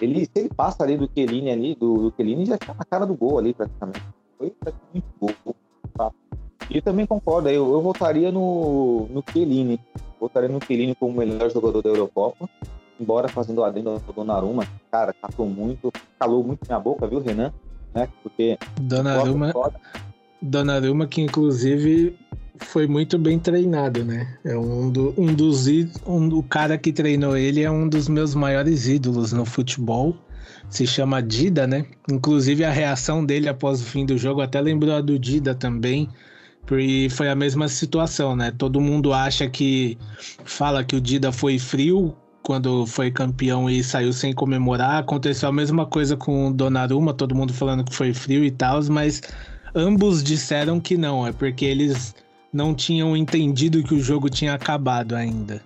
A: Ele, se ele passa ali do Kelini ali, do, do Kelini já está na cara do gol ali praticamente. Foi praticamente gol. Tá? E também concordo, eu, eu votaria no, no Kelini. Votaria no Kelini como o melhor jogador da Eurocopa. Embora fazendo adendo do Donnarumma, cara, catou muito, calou muito minha boca, viu, Renan? Né? Porque
C: Donnarumma, Donnarumma que inclusive foi muito bem treinado, né? É um, do, um dos um, o cara que treinou ele é um dos meus maiores ídolos no futebol. Se chama Dida, né? Inclusive a reação dele após o fim do jogo até lembrou a do Dida também. E foi a mesma situação, né? Todo mundo acha que fala que o Dida foi frio quando foi campeão e saiu sem comemorar. Aconteceu a mesma coisa com o Donnarumma, todo mundo falando que foi frio e tal, mas ambos disseram que não, é porque eles não tinham entendido que o jogo tinha acabado ainda.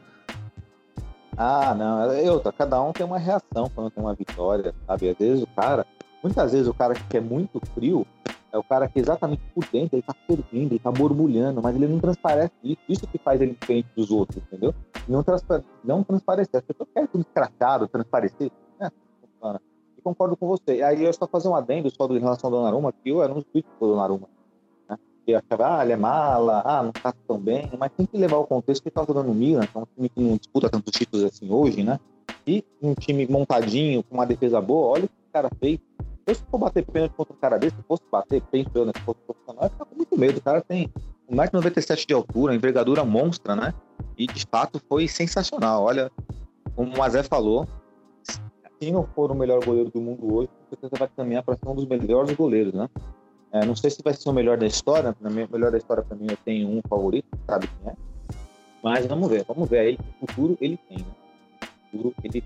A: Ah, não. Eu, cada um tem uma reação quando tem uma vitória, sabe? Às vezes o cara, muitas vezes o cara que é muito frio é o cara que exatamente por dentro ele tá fervendo, ele tá borbulhando, mas ele não transparece isso. Isso que faz ele diferente dos outros, entendeu? Não, transpare... não transparecer. As pessoas querem tudo escrachado, transparecer. É, e concordo com você. Aí eu só fazer um adendo só em relação ao Donnarumma, que eu era um crítico do Donnarumma achava, ah, ele é mala, ah, não tá tão bem, mas tem que levar o contexto que ele tá jogando no Milan, que é um time que não disputa tantos títulos assim hoje, né? E um time montadinho, com uma defesa boa, olha o que o cara fez. Eu, se for bater pênalti contra um cara desse, se fosse bater, né, se fosse profissional, eu ficar com muito medo. O cara tem 1,97m de altura, envergadura monstra, né? E de fato foi sensacional. Olha, como o Mazé falou, se não for o melhor goleiro do mundo hoje, certeza vai caminhar para ser um dos melhores goleiros, né? É, não sei se vai ser o melhor da história. Minha, melhor da história para mim eu tenho um favorito, sabe quem é? Mas vamos ver, vamos ver aí. O futuro ele tem, né? O futuro ele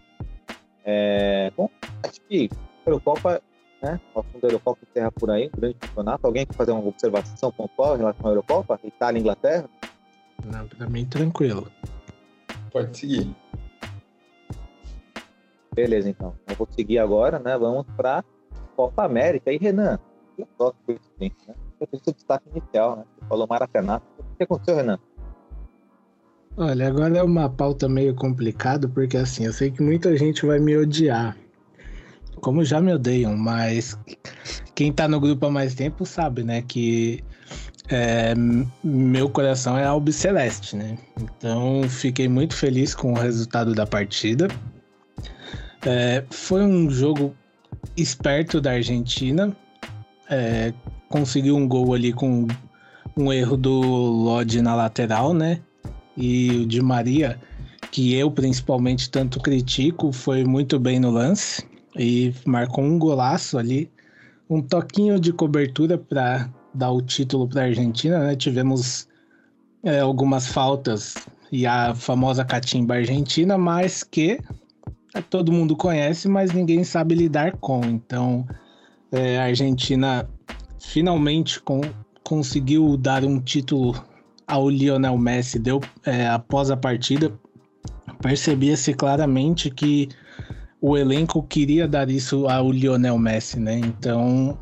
A: é... Bom, acho que a Eurocopa, né? O assunto da Eurocopa encerra por aí, um grande campeonato. Alguém quer fazer uma observação pontual em relação à Eurocopa? Itália e Inglaterra?
C: Não, para mim tranquilo.
D: Pode seguir.
A: Beleza, então. Eu vou seguir agora, né? Vamos para Copa América. E Renan, que só coincidência, né? Eu fiz o destaque inicial, né? Você falou Maracanã. O que aconteceu, Renan?
C: Olha, agora é uma pauta meio complicada, porque assim, eu sei que muita gente vai me odiar. Como já me odeiam, mas quem tá no grupo há mais tempo sabe, né, que é, meu coração é albiceleste, né? Então fiquei muito feliz com o resultado da partida. É, foi um jogo esperto da Argentina. É, conseguiu um gol ali com um erro do Lodge na lateral, né? E o Di Maria, que eu principalmente tanto critico, foi muito bem no lance e marcou um golaço ali, um toquinho de cobertura para dar o título para a Argentina, né? Tivemos é, algumas faltas e a famosa catimba argentina, mas que todo mundo conhece, mas ninguém sabe lidar com. Então, é, a Argentina finalmente com, conseguiu dar um título ao Lionel Messi. Deu é, após a partida, percebia-se claramente que o elenco queria dar isso ao Lionel Messi, né? Então,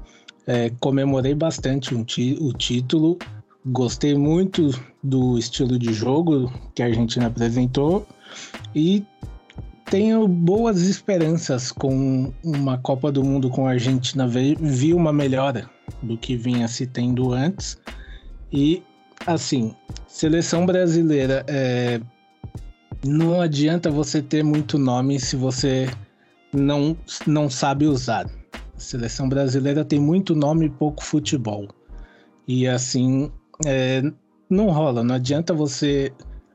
C: é, comemorei bastante um o título. Gostei muito do estilo de jogo que a Argentina apresentou e tenho boas esperanças com uma Copa do Mundo com a Argentina. Vi uma melhora do que vinha se tendo antes. E, assim, seleção brasileira, é, não adianta você ter muito nome se você não, não sabe usar. Seleção brasileira tem muito nome e pouco futebol. E, assim, é, não rola. Não adianta você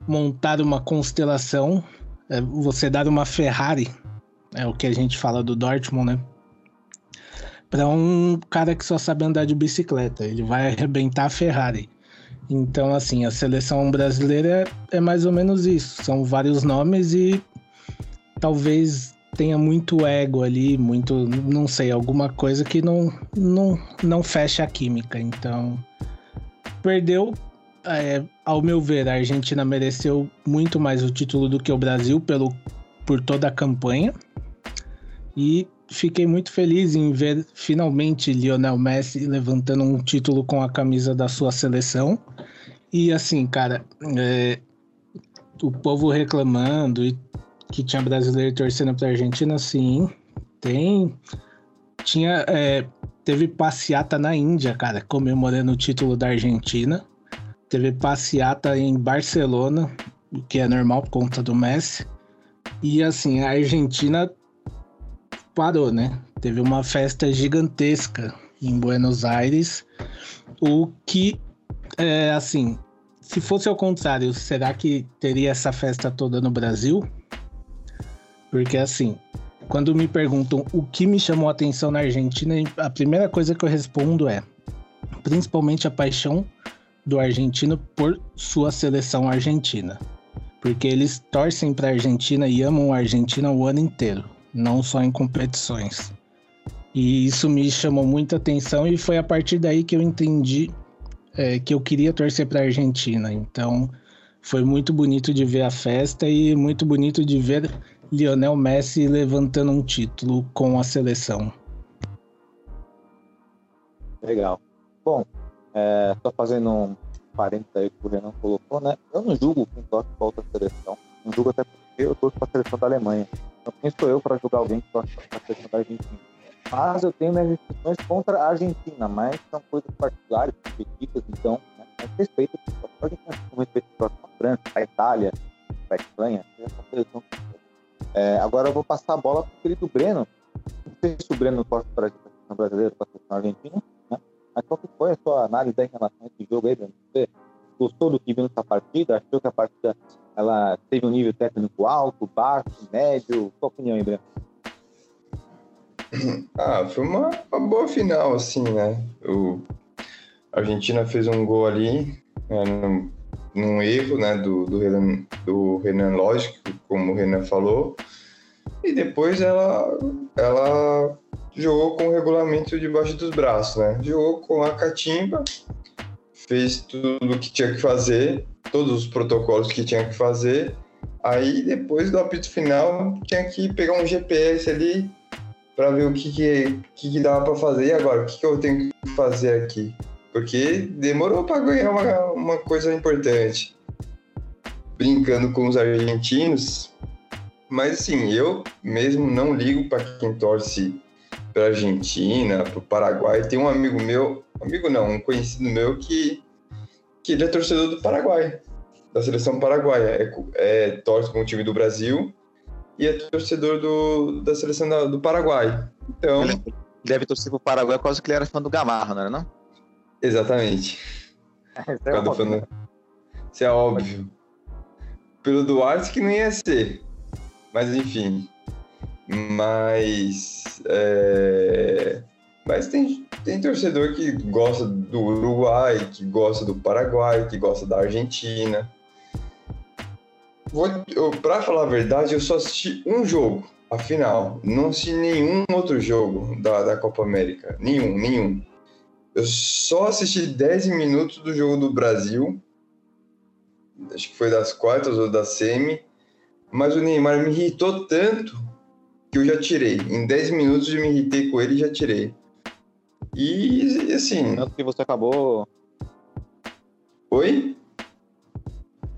C: montar uma constelação é você dar uma Ferrari, é o que a gente fala do Dortmund, né? Para um cara que só sabe andar de bicicleta, ele vai arrebentar a Ferrari. Então, assim, a seleção brasileira é, mais ou menos isso. São vários nomes e talvez tenha muito ego ali, muito, não sei, alguma coisa que não, não, não fecha a química. Então, perdeu é, ao meu ver, a Argentina mereceu muito mais o título do que o Brasil pelo, por toda a campanha. E fiquei muito feliz em ver finalmente Lionel Messi levantando um título com a camisa da sua seleção. E assim, cara, é, o povo reclamando e que tinha brasileiro torcendo para a Argentina, sim, tem. Tinha, é, teve passeata na Índia, cara, comemorando o título da Argentina. Teve passeata em Barcelona, o que é normal por conta do Messi. E assim, a Argentina parou, né? Teve uma festa gigantesca em Buenos Aires, o que é assim, se fosse ao contrário, será que teria essa festa toda no Brasil? Porque assim, quando me perguntam o que me chamou a atenção na Argentina, a primeira coisa que eu respondo é principalmente a paixão do argentino por sua seleção argentina. Porque eles torcem para a Argentina e amam a Argentina o ano inteiro, não só em competições. E isso me chamou muita atenção e foi a partir daí que eu entendi é, que eu queria torcer para a Argentina. Então foi muito bonito de ver a festa e muito bonito de ver Lionel Messi levantando um título com a seleção.
A: Legal. Bom, é, só fazendo um parênteses aí que o Renan colocou, né? Eu não julgo quem torce para outra seleção. Não julgo até porque eu torço para a seleção da Alemanha. Então quem sou eu para julgar alguém que torce para a seleção da Argentina? Mas eu tenho minhas restrições contra a Argentina, mas são coisas particulares, específicas, então, né? Mas respeito a com respeito à França, a Itália, a Espanha, essa seleção. É, agora eu vou passar a bola para o querido Breno. Não sei se o Breno torce para a seleção brasileira, para a seleção argentina, mas qual que foi a sua análise em relação a esse jogo aí? Você gostou do que viu nessa partida? Achou que a partida ela teve um nível técnico alto, baixo, médio? Sua opinião aí, Bruno?
D: Ah, foi uma, uma, boa final, assim, né? O, a Argentina fez um gol ali, né, num, num, erro, né, do, do, Renan, do Renan Lógico, como o Renan falou, e depois ela, ela jogou com o regulamento debaixo dos braços, né? Jogou com a catimba, fez tudo o que tinha que fazer, todos os protocolos que tinha que fazer. Aí depois do apito final tinha que pegar um GPS ali para ver o que que, que, que dava para fazer. E agora, o que, que eu tenho que fazer aqui? Porque demorou para ganhar uma, uma coisa importante. Brincando com os argentinos. Mas assim, eu mesmo não ligo para quem torce para Argentina, para o Paraguai. Tem um amigo meu, amigo não, um conhecido meu que, que ele é torcedor do Paraguai, da seleção paraguaia. É, é torce com o time do Brasil e é torcedor do, da seleção da, do Paraguai. Então.
A: Ele deve torcer pro Paraguai por causa que ele era fã do Gamarra, não era não?
D: Exatamente.
A: Isso é óbvio.
D: fã- Isso é óbvio. Pelo Duarte que não ia ser. Mas enfim. Mas. é, Mas tem, tem torcedor que gosta do Uruguai, que gosta do Paraguai, que gosta da Argentina. Eu, pra falar a verdade, eu só assisti um jogo, a final. Não assisti nenhum outro jogo da, da Copa América. Nenhum, nenhum. Eu só assisti 10 minutos do jogo do Brasil. Acho que foi das quartas ou da semi. Mas o Neymar me irritou tanto que eu já tirei. Em 10 minutos eu me irritei com ele e já tirei. E assim.
A: Tanto que você acabou.
D: Oi?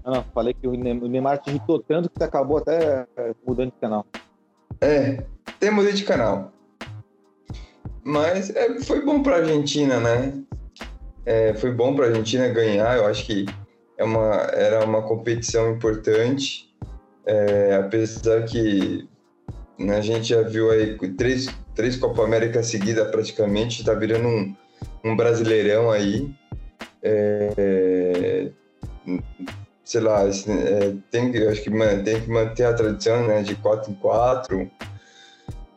A: Ah, não, falei que o Ne- o Neymar te irritou tanto que você acabou até é, mudando de canal.
D: É, até mudei de canal. Mas é, foi bom pra Argentina, né? É, foi bom pra Argentina ganhar. Eu acho que é uma, era uma competição importante. É, apesar que né, a gente já viu aí três, três Copa América seguida praticamente, tá virando um, um brasileirão aí. É, sei lá, é, tem, acho que man- tem que manter a tradição né, de 4 em 4.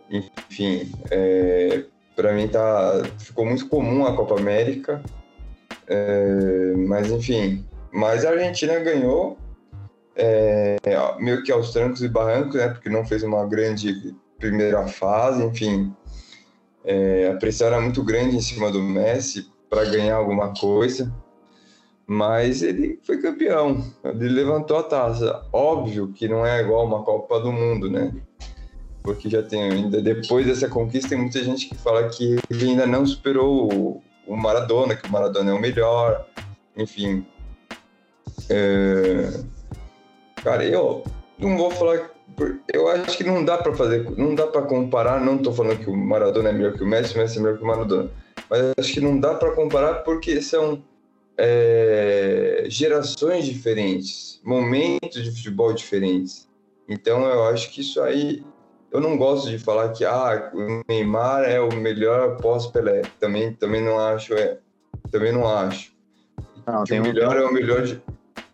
D: Enfim, é, para mim tá, ficou muito comum a Copa América. É, mas enfim, mas a Argentina ganhou é, meio que aos trancos e barrancos, né? Porque não fez uma grande primeira fase, enfim. É, a pressão era muito grande em cima do Messi para ganhar alguma coisa, mas ele foi campeão, ele levantou a taça. Óbvio que não é igual uma Copa do Mundo, né? Porque já tem ainda depois dessa conquista tem muita gente que fala que ele ainda não superou o, Maradona, que o Maradona é o melhor, enfim. É, Cara, eu não vou falar. Eu acho que não dá pra fazer, não dá pra comparar. Não tô falando que o Maradona é melhor que o Messi, o Messi é melhor que o Maradona. Mas acho que não dá pra comparar porque são é, gerações diferentes, momentos de futebol diferentes. Então eu acho que isso aí. Eu não gosto de falar que ah, o Neymar é o melhor pós-Pelé. Também, também não acho. É, também não acho.
A: Não,
D: o
A: um,
D: melhor é o melhor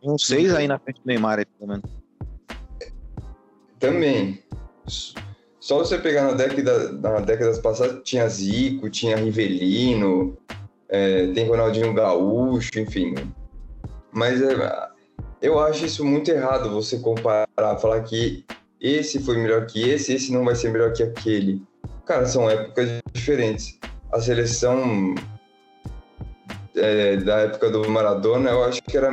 A: um seis aí na frente do Neymar, aí, pelo menos.
D: Também. Só você pegar na década, na décadas passadas, tinha Zico, tinha Rivelino, é, tem Ronaldinho Gaúcho, enfim. Mas é, eu acho isso muito errado, você comparar, falar que esse foi melhor que esse, esse não vai ser melhor que aquele. Cara, são épocas diferentes. A seleção é, da época do Maradona, eu acho que era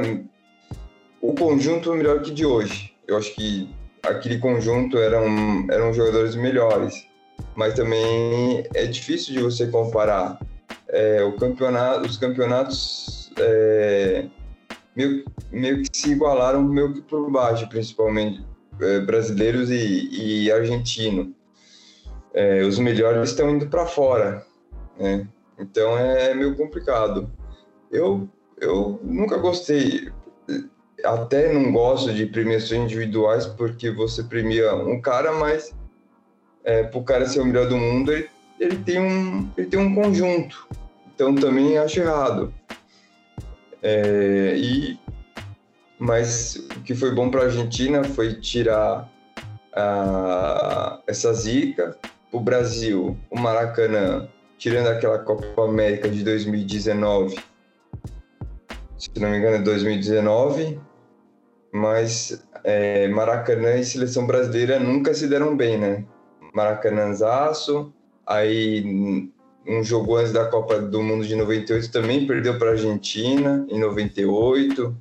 D: o conjunto melhor que de hoje. Eu acho que aquele conjunto eram, eram jogadores melhores, mas também é difícil de você comparar. É, o campeonato, os campeonatos é, meio, meio que se igualaram meio que por baixo, principalmente é, brasileiros e, e argentino. É, os melhores estão indo para fora, né? Então é meio complicado. Eu, eu nunca gostei, até não gosto de premiações individuais porque você premia um cara, mas é, para o cara ser o melhor do mundo, ele, ele, tem um, ele tem um conjunto. Então também acho errado. É, e, mas o que foi bom para a Argentina foi tirar a, essa zica. O Brasil, o Maracanã, tirando aquela Copa América de 2019, se não me engano é 2019, mas é, Maracanã e seleção brasileira nunca se deram bem, né? Maracanãzaço, aí um jogo antes da Copa do Mundo de 98 também perdeu para a Argentina em 98.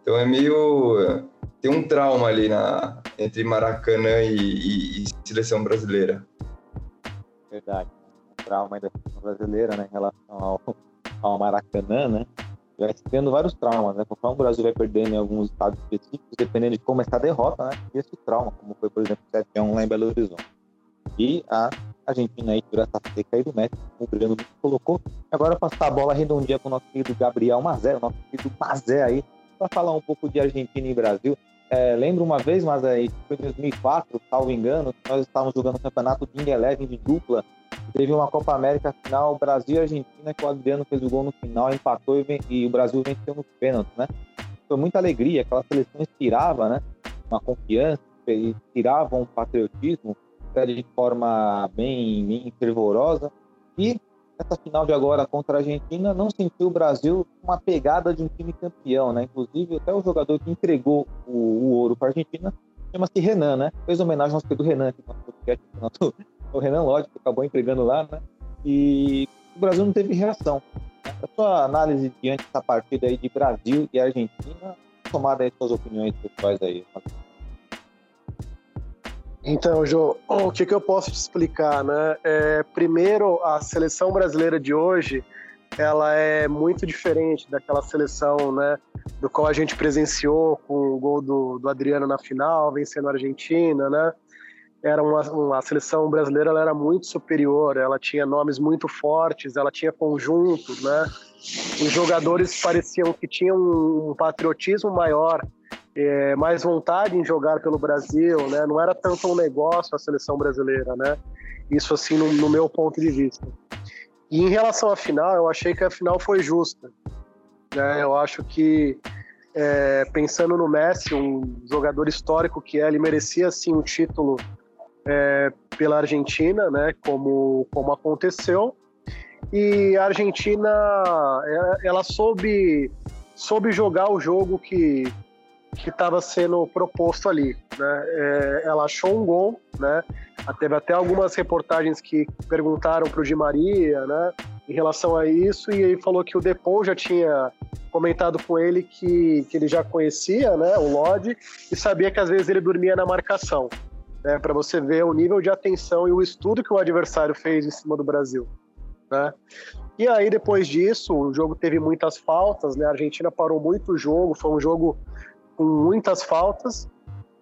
D: Então é meio tem um trauma ali na entre Maracanã e, e, e seleção brasileira.
A: Verdade. Trauma da seleção brasileira, né, em relação ao, ao Maracanã, né? Vai tendo vários traumas, né? Conforme o Brasil vai perdendo em alguns estados específicos, dependendo de como está a derrota, né? E esse trauma, como foi, por exemplo, o 7 1 lá em Belo Horizonte. E a Argentina aí por essa seca aí do Messi, o Breno colocou. Agora passar a bola redondinha com o nosso querido Gabriel Mazé, nosso querido Mazé aí, para falar um pouco de Argentina e Brasil. É, lembro uma vez, mas aí foi em 2004, salvo engano, nós estávamos jogando o campeonato de Eleven de dupla. Teve uma Copa América final, Brasil e Argentina, que o Adriano fez o gol no final, empatou e, e o Brasil venceu nos pênaltis, né? Foi muita alegria, aquela seleção inspirava, né? Uma confiança, inspirava um patriotismo de forma bem, bem fervorosa. E essa final de agora contra a Argentina não sentiu o Brasil uma pegada de um time campeão, né? Inclusive, até o jogador que entregou o, o ouro para a Argentina chama-se Renan, né? Fez homenagem ao nosso querido Renan, que nosso podcast, nosso, o Renan que acabou entregando lá, né? E o Brasil não teve reação. A sua análise diante dessa partida aí de Brasil e Argentina, tomada aí suas opiniões pessoais aí.
E: Então, Jô, o que, que eu posso te explicar, né? É, primeiro, a seleção brasileira de hoje, ela é muito diferente daquela seleção, né? Do qual a gente presenciou com o gol do, do Adriano na final, vencendo a Argentina, né? Era uma, uma seleção brasileira, ela era muito superior, ela tinha nomes muito fortes, ela tinha conjuntos, né? Os jogadores pareciam que tinham um patriotismo maior é, mais vontade em jogar pelo Brasil, né? Não era tanto um negócio a seleção brasileira, né? Isso assim no, no meu ponto de vista. E em relação à final, eu achei que a final foi justa. Né? Eu acho que é, pensando no Messi, um jogador histórico que é, ele merecia sim um título é, pela Argentina, né? Como como aconteceu. E a Argentina, ela, ela soube soube jogar o jogo que que estava sendo proposto ali. Né? É, ela achou um gol, né? Teve até algumas reportagens que perguntaram para o Di Maria, né? Em relação a isso, e ele falou que o Depou já tinha comentado com ele que, que ele já conhecia, né? O Lodge, e sabia que às vezes ele dormia na marcação. Né, para você ver o nível de atenção e o estudo que o adversário fez em cima do Brasil. Né? E aí, depois disso, o jogo teve muitas faltas, né? A Argentina parou muito o jogo, foi um jogo com muitas faltas,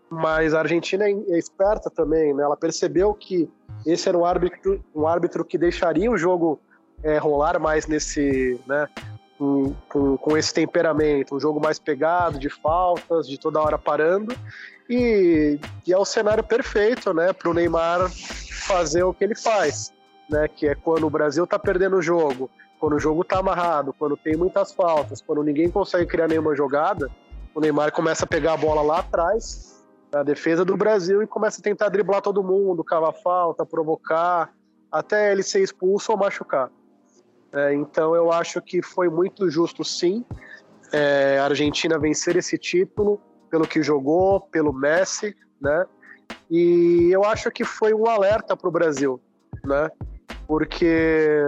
E: mas a Argentina é, é esperta também, né? Ela percebeu que esse era um árbitro, um árbitro que deixaria o jogo é, rolar mais nesse, né? Com, com, com, esse temperamento, um jogo mais pegado, de faltas, de toda hora parando, e, e é o cenário perfeito, né, para o Neymar fazer o que ele faz, né, que é quando o Brasil está perdendo o jogo, quando o jogo está amarrado, quando tem muitas faltas, quando ninguém consegue criar nenhuma jogada, o Neymar começa a pegar a bola lá atrás, na defesa do Brasil, e começa a tentar driblar todo mundo, cavar falta, provocar, até ele ser expulso ou machucar. É, então eu acho que foi muito justo, sim, é, a Argentina vencer esse título pelo que jogou, pelo Messi, né? E eu acho que foi um alerta para o Brasil, né? Porque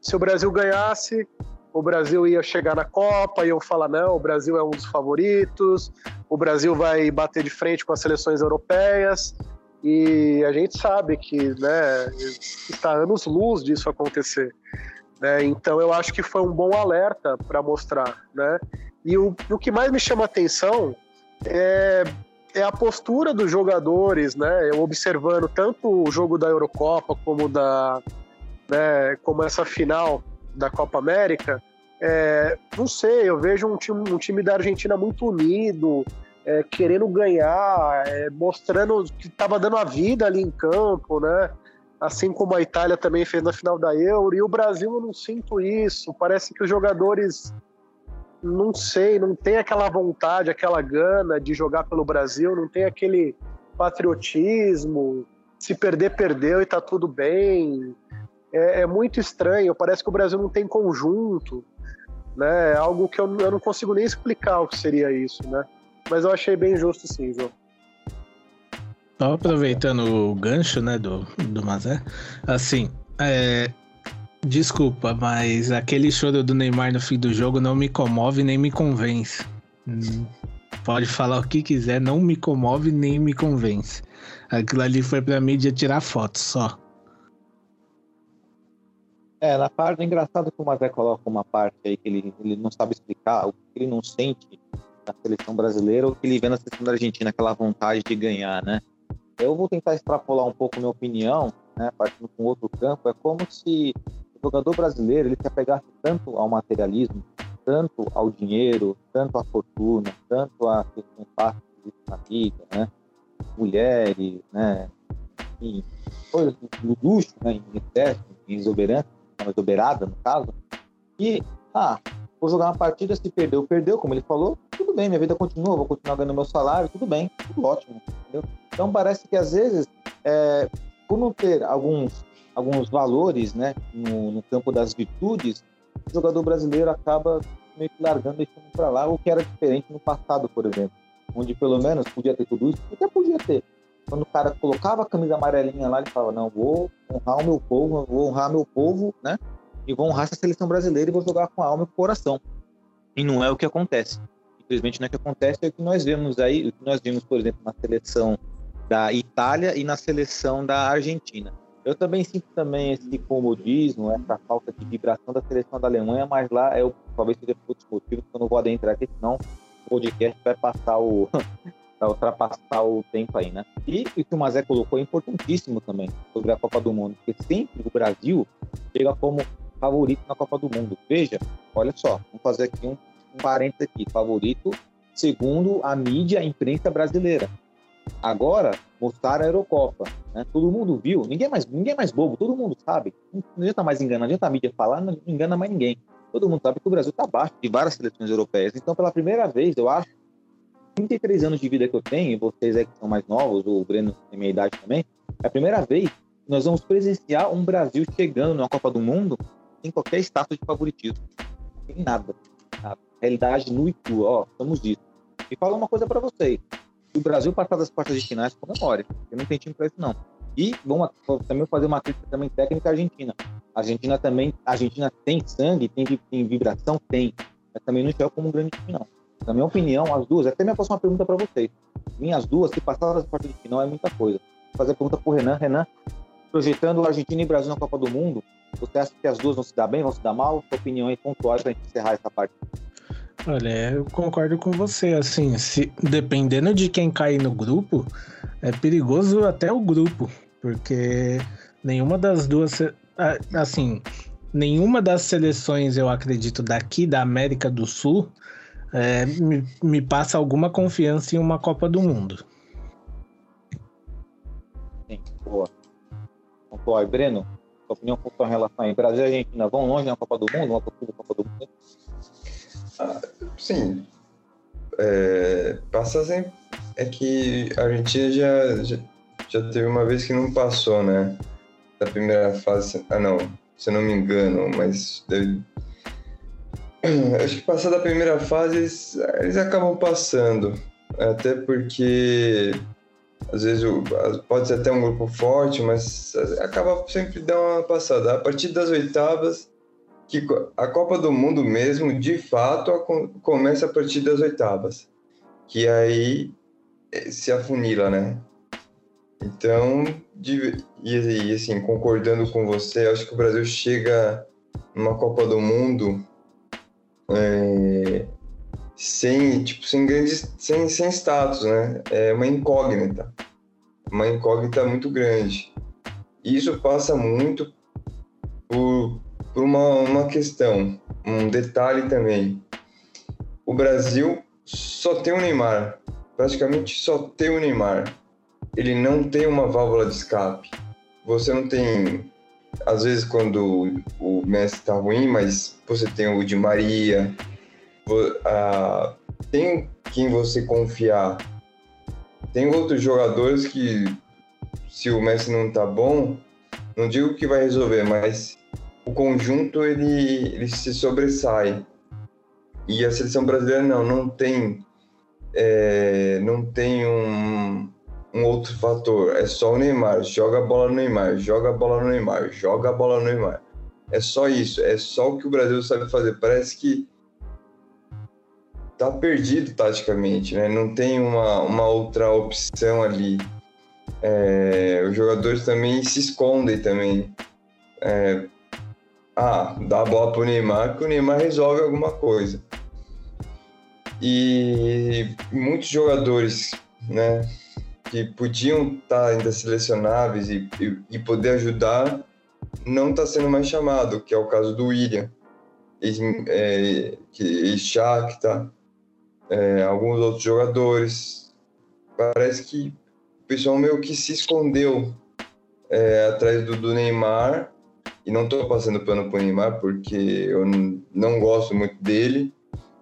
E: se o Brasil ganhasse, o Brasil ia chegar na Copa e eu falar não, o Brasil é um dos favoritos, o Brasil vai bater de frente com as seleções europeias e a gente sabe que né, está anos luz disso acontecer. Né? Então eu acho que foi um bom alerta para mostrar. Né? E o, o que mais me chama atenção é, é a postura dos jogadores, né? Eu observando tanto o jogo da Eurocopa como da né, como essa final da Copa América, é, não sei, eu vejo um time, um time da Argentina muito unido, é, querendo ganhar, é, mostrando que estava dando a vida ali em campo, né? Assim como a Itália também fez na final da Euro, e o Brasil eu não sinto isso. Parece que os jogadores, não sei, não tem aquela vontade, aquela gana de jogar pelo Brasil, não tem aquele patriotismo. Se perder, perdeu e tá tudo bem é, é, muito estranho. Parece que o Brasil não tem conjunto, né? É algo que eu, eu não consigo nem explicar o que seria isso, né? Mas eu achei bem justo sim, João.
C: Aproveitando o gancho, né, do, do Mazé, assim, é, desculpa, mas aquele choro do Neymar no fim do jogo não me comove nem me convence. Hum, pode falar o que quiser, não me comove nem me convence. Aquilo ali foi pra mídia tirar foto só.
A: É, na parte, é engraçado que o Mazé coloca uma parte aí que ele, ele não sabe explicar, o que ele não sente na seleção brasileira, ou que ele vê na seleção da Argentina, aquela vontade de ganhar, né? Eu vou tentar extrapolar um pouco minha opinião, né, partindo com outro campo, é como se o jogador brasileiro ele se apegasse tanto ao materialismo, tanto ao dinheiro, tanto à fortuna, tanto a questões fáceis na vida, né? mulheres, né? Enfim, coisas do luxo, né? em excesso, em exuberância, exuberada no caso, e, ah, vou jogar uma partida, se perdeu, perdeu, como ele falou, tudo bem, minha vida continua, vou continuar ganhando meu salário, tudo bem, tudo ótimo, entendeu? Então parece que às vezes, é, por não ter alguns, alguns valores, né, no, no campo das virtudes, o jogador brasileiro acaba meio que largando isso para lá, o que era diferente no passado, por exemplo, onde pelo menos podia ter tudo isso, até podia ter. Quando o cara colocava a camisa amarelinha lá, ele falava, não, vou honrar o meu povo, vou honrar meu povo, né? E vou honrar essa seleção brasileira e vou jogar com a alma e com o coração. E não é o que acontece. Infelizmente não é o que acontece, é o que nós vemos aí, o que nós vimos, por exemplo, na seleção da Itália e na seleção da Argentina. Eu também sinto também esse comodismo, essa falta de vibração da seleção da Alemanha, mas lá é o, talvez seja por outros motivos que eu não vou adentrar aqui, senão o podcast vai passar o vai ultrapassar o tempo aí, né? E o que o Mazé colocou é importantíssimo também sobre a Copa do Mundo, porque sempre o Brasil chega como favorito na Copa do Mundo. Veja, olha só, vamos fazer aqui um, um parênteses aqui, favorito segundo a mídia, a imprensa brasileira. Agora, mostraram a Eurocopa. Né? Todo mundo viu, ninguém é mais, ninguém é mais bobo, todo mundo sabe. Não adianta mais enganar, não adianta a mídia falar, não engana mais ninguém. Todo mundo sabe que o Brasil está abaixo de várias seleções europeias. Então, pela primeira vez, eu acho, 33 anos de vida que eu tenho, e vocês é que são mais novos, o Breno tem minha idade também, é a primeira vez que nós vamos presenciar um Brasil chegando na Copa do Mundo sem qualquer status de favoritismo. Sem nada. A realidade nua e crua, ó, estamos disso. E falo uma coisa para vocês o Brasil passar das quartas de finais comemore, porque não tem time para isso não. E vamos também fazer uma crítica também técnica à Argentina. A Argentina também, a Argentina tem sangue, tem, tem vibração, tem, mas também não chega como um grande time não. Na minha opinião, as duas, até minha próxima pergunta para vocês. Minhas duas, se passar das quartas de final é muita coisa. Vou fazer a pergunta pro Renan. Renan, projetando Argentina e Brasil na Copa do Mundo, você acha que as duas vão se dar bem, vão se dar mal? Sua opinião aí pontual para gente encerrar essa parte.
C: Olha, eu concordo com você. Assim, se dependendo de quem cair no grupo, é perigoso até o grupo, porque nenhuma das duas, assim, nenhuma das seleções, eu acredito, daqui da América do Sul, é, me, me passa alguma confiança em uma Copa do Mundo.
A: Sim, boa. Pontual. Breno, sua opinião com relação a Brasil e Argentina vão longe na Copa do Mundo, uma possível Copa do Mundo?
D: Sim. É, passa sempre. É que a Argentina já, já, já teve uma vez que não passou, né? Da primeira fase. Ah, não. Se eu não me engano, mas deve... Acho que passar da primeira fase, eles, eles acabam passando. Até porque às vezes pode ser até um grupo forte, mas acaba sempre dando uma passada. A partir das oitavas, que a Copa do Mundo mesmo, de fato, começa a partir das oitavas, que aí eh, se afunila, né? Então, de, e, assim, concordando com você, acho que o Brasil chega numa Copa do Mundo é, sem, tipo, sem grandes, sem, sem status, né? É uma incógnita, uma incógnita muito grande. E isso passa muito por por uma, uma questão, um detalhe também. O Brasil só tem o Neymar, praticamente só tem o Neymar. Ele não tem uma válvula de escape. Você não tem, às vezes quando o Messi está ruim, mas você tem o Di Maria, tem quem você confiar. Tem outros jogadores que, se o Messi não tá bom, não digo que vai resolver, mas o conjunto ele, ele se sobressai. E a seleção brasileira não, não tem, é, não tem um, um outro fator. É só o Neymar. Joga a bola no Neymar, joga a bola no Neymar, joga a bola no Neymar. É só isso, é só o que o Brasil sabe fazer. Parece que tá perdido taticamente, né? Não tem uma, uma outra opção ali. É, os jogadores também se escondem também. É, ah, dá a bola pro Neymar que o Neymar resolve alguma coisa. E muitos jogadores, né, que podiam estar ainda selecionáveis e, e, e poder ajudar, não está sendo mais chamado, que é o caso do William, é, que Shakhtar, é, alguns outros jogadores. Parece que o pessoal meio que se escondeu é, atrás do, do, Neymar, e não estou passando pano para o Neymar porque eu não gosto muito dele,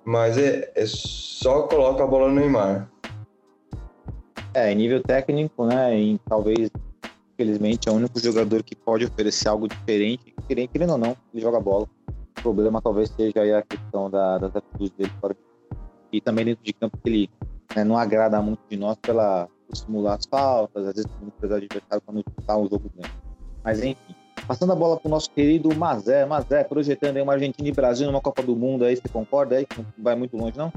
D: mas é, é só coloca a bola no Neymar.
A: É, em nível técnico, né, talvez, infelizmente, é o único jogador que pode oferecer algo diferente, querendo ou não, ele joga bola. O problema talvez seja aí a questão da, das atitudes dele fora e também dentro de campo que ele né, não agrada muito de nós pela por simular as faltas, às vezes o adversário quando está o jogo dentro. Mas enfim, passando a bola para o nosso querido Mazé, Mazé projetando aí uma Argentina e Brasil numa Copa do Mundo aí, você concorda aí não vai muito longe não?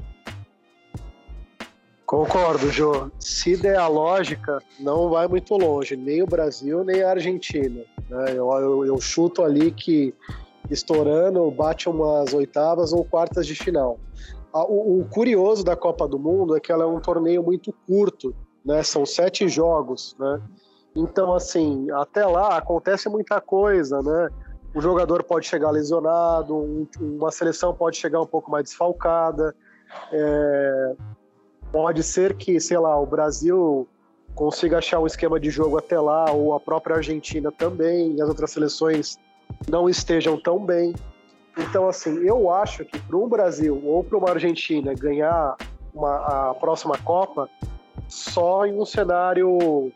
E: Concordo, Jô. Se der a lógica, não vai muito longe, nem o Brasil, nem a Argentina. Né? Eu, eu, eu chuto ali que estourando bate umas oitavas ou quartas de final. O, o, curioso da Copa do Mundo é que ela é um torneio muito curto, né? São sete jogos, né? Então, assim, até lá acontece muita coisa, né? O jogador pode chegar lesionado, um, uma seleção pode chegar um pouco mais desfalcada. É, pode ser que, sei lá, o Brasil consiga achar um esquema de jogo até lá, ou a própria Argentina também, e as outras seleções não estejam tão bem. Então, assim, eu acho que para um Brasil ou para uma Argentina ganhar uma, a próxima Copa, só em um cenário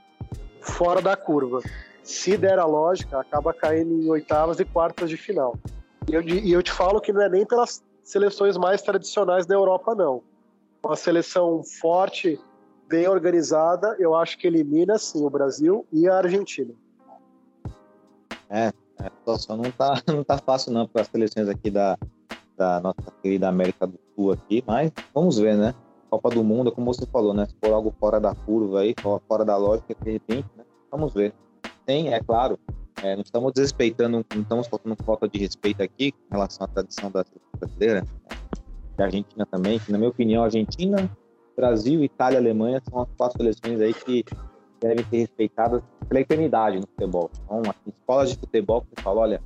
E: fora da curva. Se der a lógica, acaba caindo em oitavas e quartas de final. E eu, e eu te falo que não é nem pelas seleções mais tradicionais da Europa, não. Uma seleção forte, bem organizada, eu acho que elimina sim o Brasil e a Argentina.
A: É, a situação não tá, não tá fácil não para as seleções aqui da, da nossa querida América do Sul aqui, mas vamos ver, né? Copa do Mundo, como você falou, né? Se for algo fora da curva aí, fora da lógica, de repente, né? Vamos ver. Tem, é claro, é, não estamos desrespeitando, não estamos faltando falta de respeito aqui em relação à tradição da brasileira, né? da Argentina também, que na minha opinião, Argentina, Brasil, Itália, Alemanha são as quatro seleções aí que devem ser respeitadas pela eternidade no futebol. Então, assim, escolas de futebol que você olha,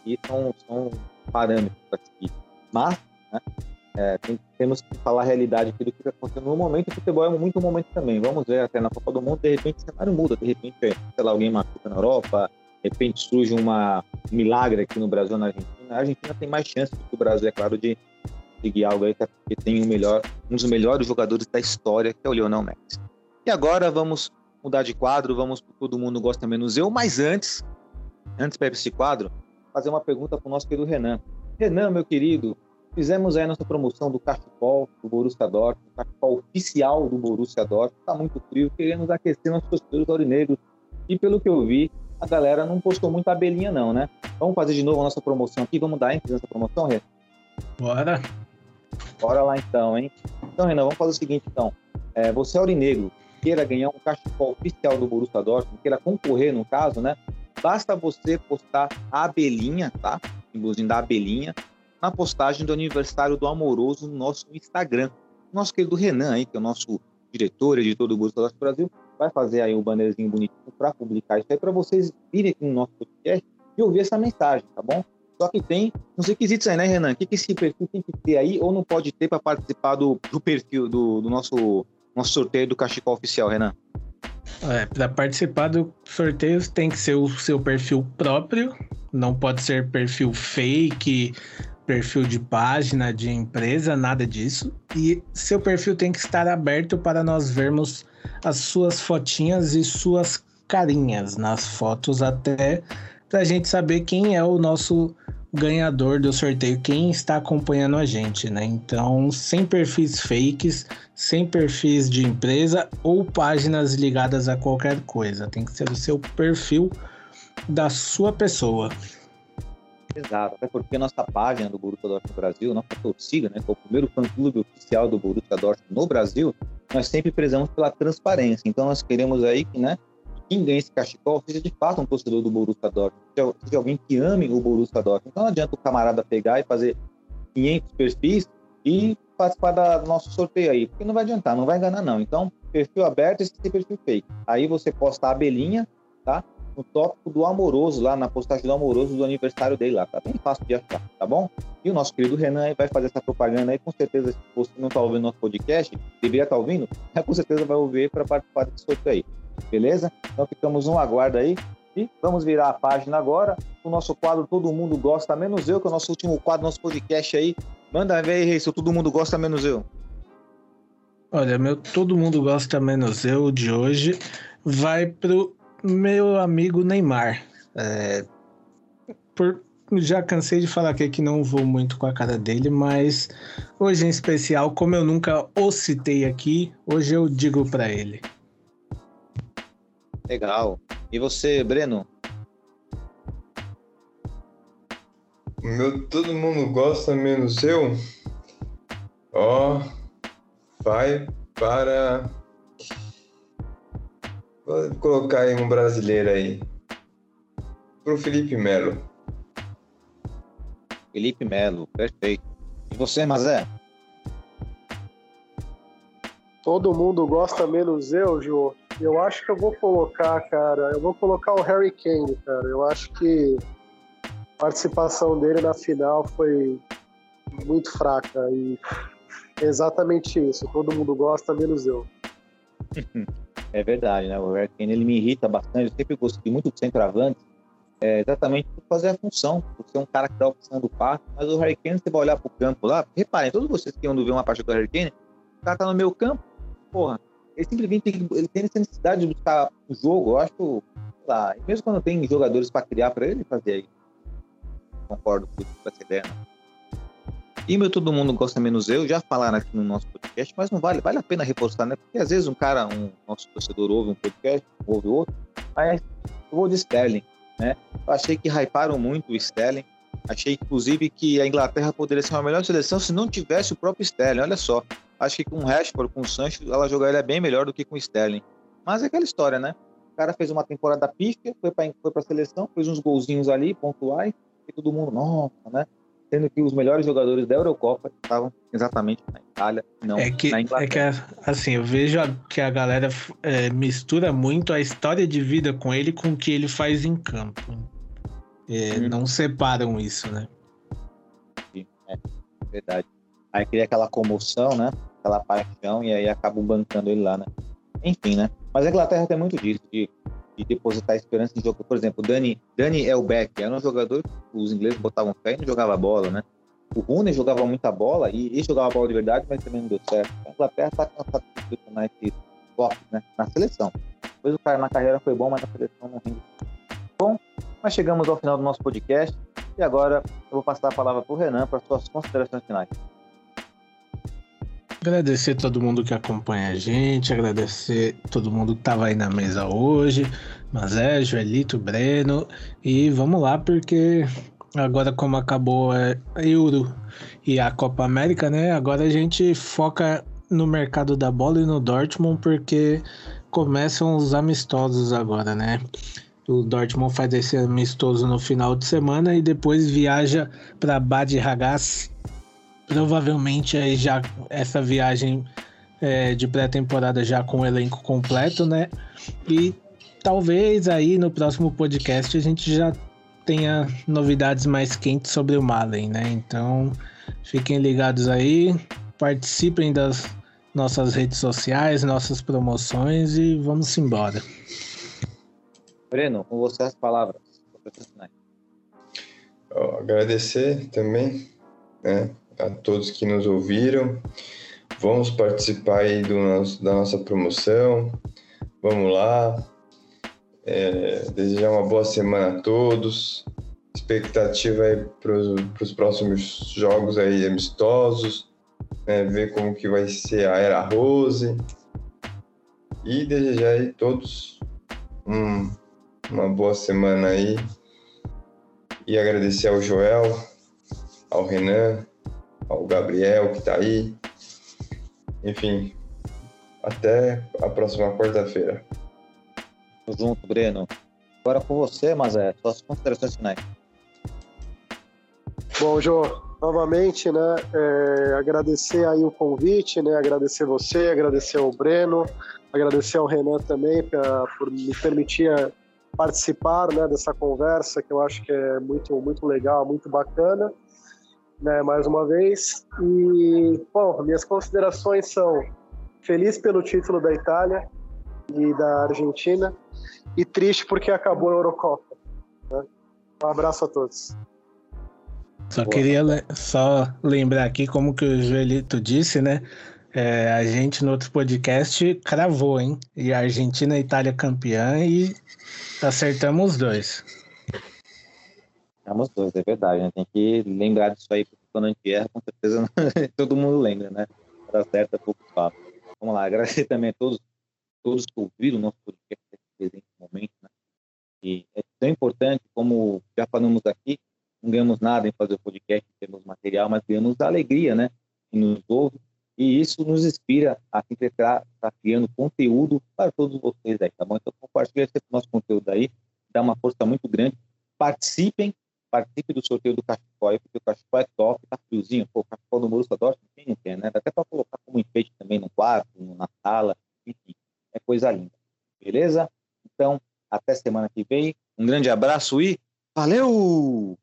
A: aqui são, são parâmetros para seguir. Mas, né, é, tem, temos que falar a realidade aqui do que está acontecendo no momento. O futebol é muito momento também. Vamos ver até na Copa do Mundo, de repente o cenário muda. De repente, sei lá, alguém machuca na Europa, de repente surge uma, um milagre aqui no Brasil, na Argentina. A Argentina tem mais chance do que o Brasil, é claro, de conseguir algo aí, porque tem um, melhor, um dos melhores jogadores da história, que é o Lionel Messi. E agora vamos mudar de quadro, vamos Todo Mundo Gosta Menos Eu, mas antes, antes para esse quadro, fazer uma pergunta para o nosso querido Renan. Renan, meu querido, fizemos aí a nossa promoção do cachecol do Borussia Dortmund, o cachecol oficial do Borussia Dortmund, está muito frio, queremos aquecer nossos torcedores aurinegros, e pelo que eu vi, a galera não postou muita abelhinha não, né? Vamos fazer de novo a nossa promoção aqui, vamos dar ênfase nessa promoção, Renan?
C: Bora!
A: Bora lá então, hein? Então, Renan, vamos fazer o seguinte então, é, você é aurinegro, queira ganhar um cachecol oficial do Borussia Dortmund, queira concorrer no caso, né? Basta você postar a abelhinha, tá? Símbolozinho da abelhinha, na postagem do aniversário do Amoroso no nosso Instagram. Nosso querido Renan aí, que é o nosso diretor, editor do Borussia Dortmund Brasil, vai fazer aí um bannerzinho bonitinho para publicar isso aí para vocês virem aqui no nosso podcast e ouvir essa mensagem, tá bom? Só que tem uns requisitos aí, né, Renan? O que, que esse perfil tem que ter aí ou não pode ter para participar do, do perfil do, do nosso nosso sorteio do cachecol oficial, Renan?
C: É, para participar do sorteio tem que ser o seu perfil próprio, não pode ser perfil fake, perfil de página de empresa, nada disso. E seu perfil tem que estar aberto para nós vermos as suas fotinhas e suas carinhas nas fotos até para a gente saber quem é o nosso ganhador do sorteio, quem está acompanhando a gente, né? Então, sem perfis fakes, sem perfis de empresa ou páginas ligadas a qualquer coisa. Tem que ser o seu perfil da sua pessoa.
A: Exato, até porque nossa página do Borussia Dortmund Brasil, nossa torcida, né, que é o primeiro fã-clube oficial do Borussia Dortmund no Brasil, nós sempre prezamos pela transparência. Então, nós queremos aí que, né, quem ganha esse cachecol seja de fato um torcedor do Borussia Dortmund, seja, alguém que ame o Borussia Dortmund. Então não adianta o camarada pegar e fazer 500 perfis e participar do nosso sorteio aí, porque não vai adiantar, não vai enganar não. Então, perfil aberto e perfil fake. Aí você posta a abelhinha, tá? No tópico do amoroso, lá na postagem do amoroso do aniversário dele lá. Tá bem fácil de achar, tá bom? E o nosso querido Renan vai fazer essa propaganda aí, com certeza, se você não tá ouvindo nosso podcast, deveria estar ouvindo, mas com certeza vai ouvir para participar desse sorteio aí. Beleza? Então ficamos no aguardo aí. E vamos virar a página agora. O nosso quadro Todo Mundo Gosta Menos Eu, que é o nosso último quadro nosso podcast aí. Manda ver aí, se todo mundo gosta menos eu.
C: Olha, meu todo mundo gosta menos eu de hoje vai pro meu amigo Neymar. É, por, já cansei de falar aqui que não vou muito com a cara dele, mas hoje em especial, como eu nunca o citei aqui, hoje eu digo pra ele.
A: Legal. E você, Breno?
D: Meu todo mundo gosta, menos eu. Ó, vai para. Vou colocar aí um brasileiro aí. Pro Felipe Melo.
A: Felipe Melo, perfeito. E você, Mazé?
E: Todo mundo gosta menos eu, Jô. Eu acho que eu vou colocar, cara. Eu vou colocar o Harry Kane, cara. Eu acho que a participação dele na final foi muito fraca. E é exatamente isso. Todo mundo gosta, menos eu.
A: É verdade, né? O Harry Kane, ele me irrita bastante. Eu sempre gostei muito do centroavante. É, exatamente por fazer a função, por ser um cara que dá a opção do passe. Mas o Harry Kane, você vai olhar pro campo lá, reparem, todos vocês que iam ver uma partida do Harry Kane, o cara tá no meu campo, porra, ele simplesmente tem, que- ele tem essa necessidade de buscar o jogo, eu acho, lá, mesmo quando tem jogadores para criar para ele fazer isso. Concordo com essa ideia, não. E todo mundo gosta menos eu, já falaram aqui no nosso podcast, mas não vale, vale a pena reforçar, né? Porque às vezes um cara, um nosso torcedor ouve um podcast, ouve outro, mas eu vou de Sterling, né? Eu achei que hyparam muito o Sterling. Achei, inclusive, que a Inglaterra poderia ser uma melhor seleção se não tivesse o próprio Sterling. Olha só. Acho que com o Rashford, com o Sancho, ela jogaria bem melhor do que com o Sterling. Mas é aquela história, né? O cara fez uma temporada pífia, foi para foi a seleção, fez uns golzinhos ali, pontuais, e todo mundo, nossa, né? Sendo que os melhores jogadores da Eurocopa estavam exatamente na Itália, não
C: É que,
A: na
C: é
A: Inglaterra.
C: que assim, eu vejo a- que a galera é, mistura muito a história de vida com ele com o que ele faz em campo. É,
A: Hum.
C: Não separam isso, né?
A: Verdade. Aí cria aquela comoção, né? Aquela paixão, e aí acabam bancando ele lá, né? Enfim, né? Mas a Inglaterra tem muito disso, de, de depositar esperança em jogo. Por exemplo, Dani, Dani Elbeck era um jogador que os ingleses botavam fé e não jogava bola, né? O Rooney jogava muita bola e ele jogava bola de verdade, mas também não deu certo. A Inglaterra tá cansada de posicionar esse né? Na seleção. Depois o cara na carreira foi bom, mas na seleção não rende. Bom, mas chegamos ao final do nosso podcast e agora eu vou passar a palavra para o Renan para suas considerações finais.
C: Agradecer todo mundo que acompanha a gente, agradecer todo mundo que tava aí na mesa hoje, Mazé, Joelito, Breno, e vamos lá, porque agora como acabou a Euro e a Copa América, né, agora a gente foca no mercado da bola e no Dortmund, porque começam os amistosos agora, né? O Dortmund faz esse amistoso no final de semana e depois viaja para Bad Ragaz provavelmente aí já essa viagem é, de pré-temporada já com o elenco completo, né? E talvez aí no próximo podcast a gente já tenha novidades mais quentes sobre o Malen, né? Então fiquem ligados aí, participem das nossas redes sociais, nossas promoções e vamos embora.
A: Breno, com você as palavras.
D: agradecer também né, a todos que nos ouviram. Vamos participar aí do nosso, da nossa promoção. Vamos lá. É, desejar uma boa semana a todos. Expectativa aí para os próximos jogos aí amistosos. né, ver como que vai ser a Era Rose. E desejar aí todos um, uma boa semana aí e agradecer ao Joel, ao Renan, ao Gabriel que tá aí. Enfim, até a próxima quarta-feira.
A: Tamo junto, Breno. Agora com você, mas é suas considerações finais.
E: Bom, Jô, novamente, né, é, agradecer aí o convite, né, agradecer você, agradecer ao Breno, agradecer ao Renan também pra, por me permitir é, participar, né, dessa conversa que eu acho que é muito, muito legal, muito bacana, né, mais uma vez. E, bom, minhas considerações são feliz pelo título da Itália e da Argentina e triste porque acabou a Eurocopa. Né? Um abraço a todos.
C: Só Boa. queria le só lembrar aqui como que o Joelito disse, né? É, a gente no outro podcast cravou, hein? E a Argentina e a Itália campeã e acertamos os dois.
A: Acertamos dois, é verdade. Né? Tem que lembrar disso aí, porque quando a gente erra, com certeza todo mundo lembra, né? Para certa pouco fala. Vamos lá, agradecer também a todos, todos que ouviram o nosso podcast nesse momento, né? E é tão importante, como já falamos aqui, não ganhamos nada em fazer o podcast, temos material, mas ganhamos alegria, né? E nos ouve. E isso nos inspira a sempre estar tá criando conteúdo para todos vocês aí, tá bom? Então, compartilhe esse nosso conteúdo aí, dá uma força muito grande. Participem, participem do sorteio do cachecol porque o cachecol é top, tá friozinho. Pô, o cachecol do Borussia Dortmund, quem não quer, né? Dá até para colocar como enfeite também no quarto, na sala, enfim, é coisa linda. Beleza? Então, até semana que vem. Um grande abraço e valeu!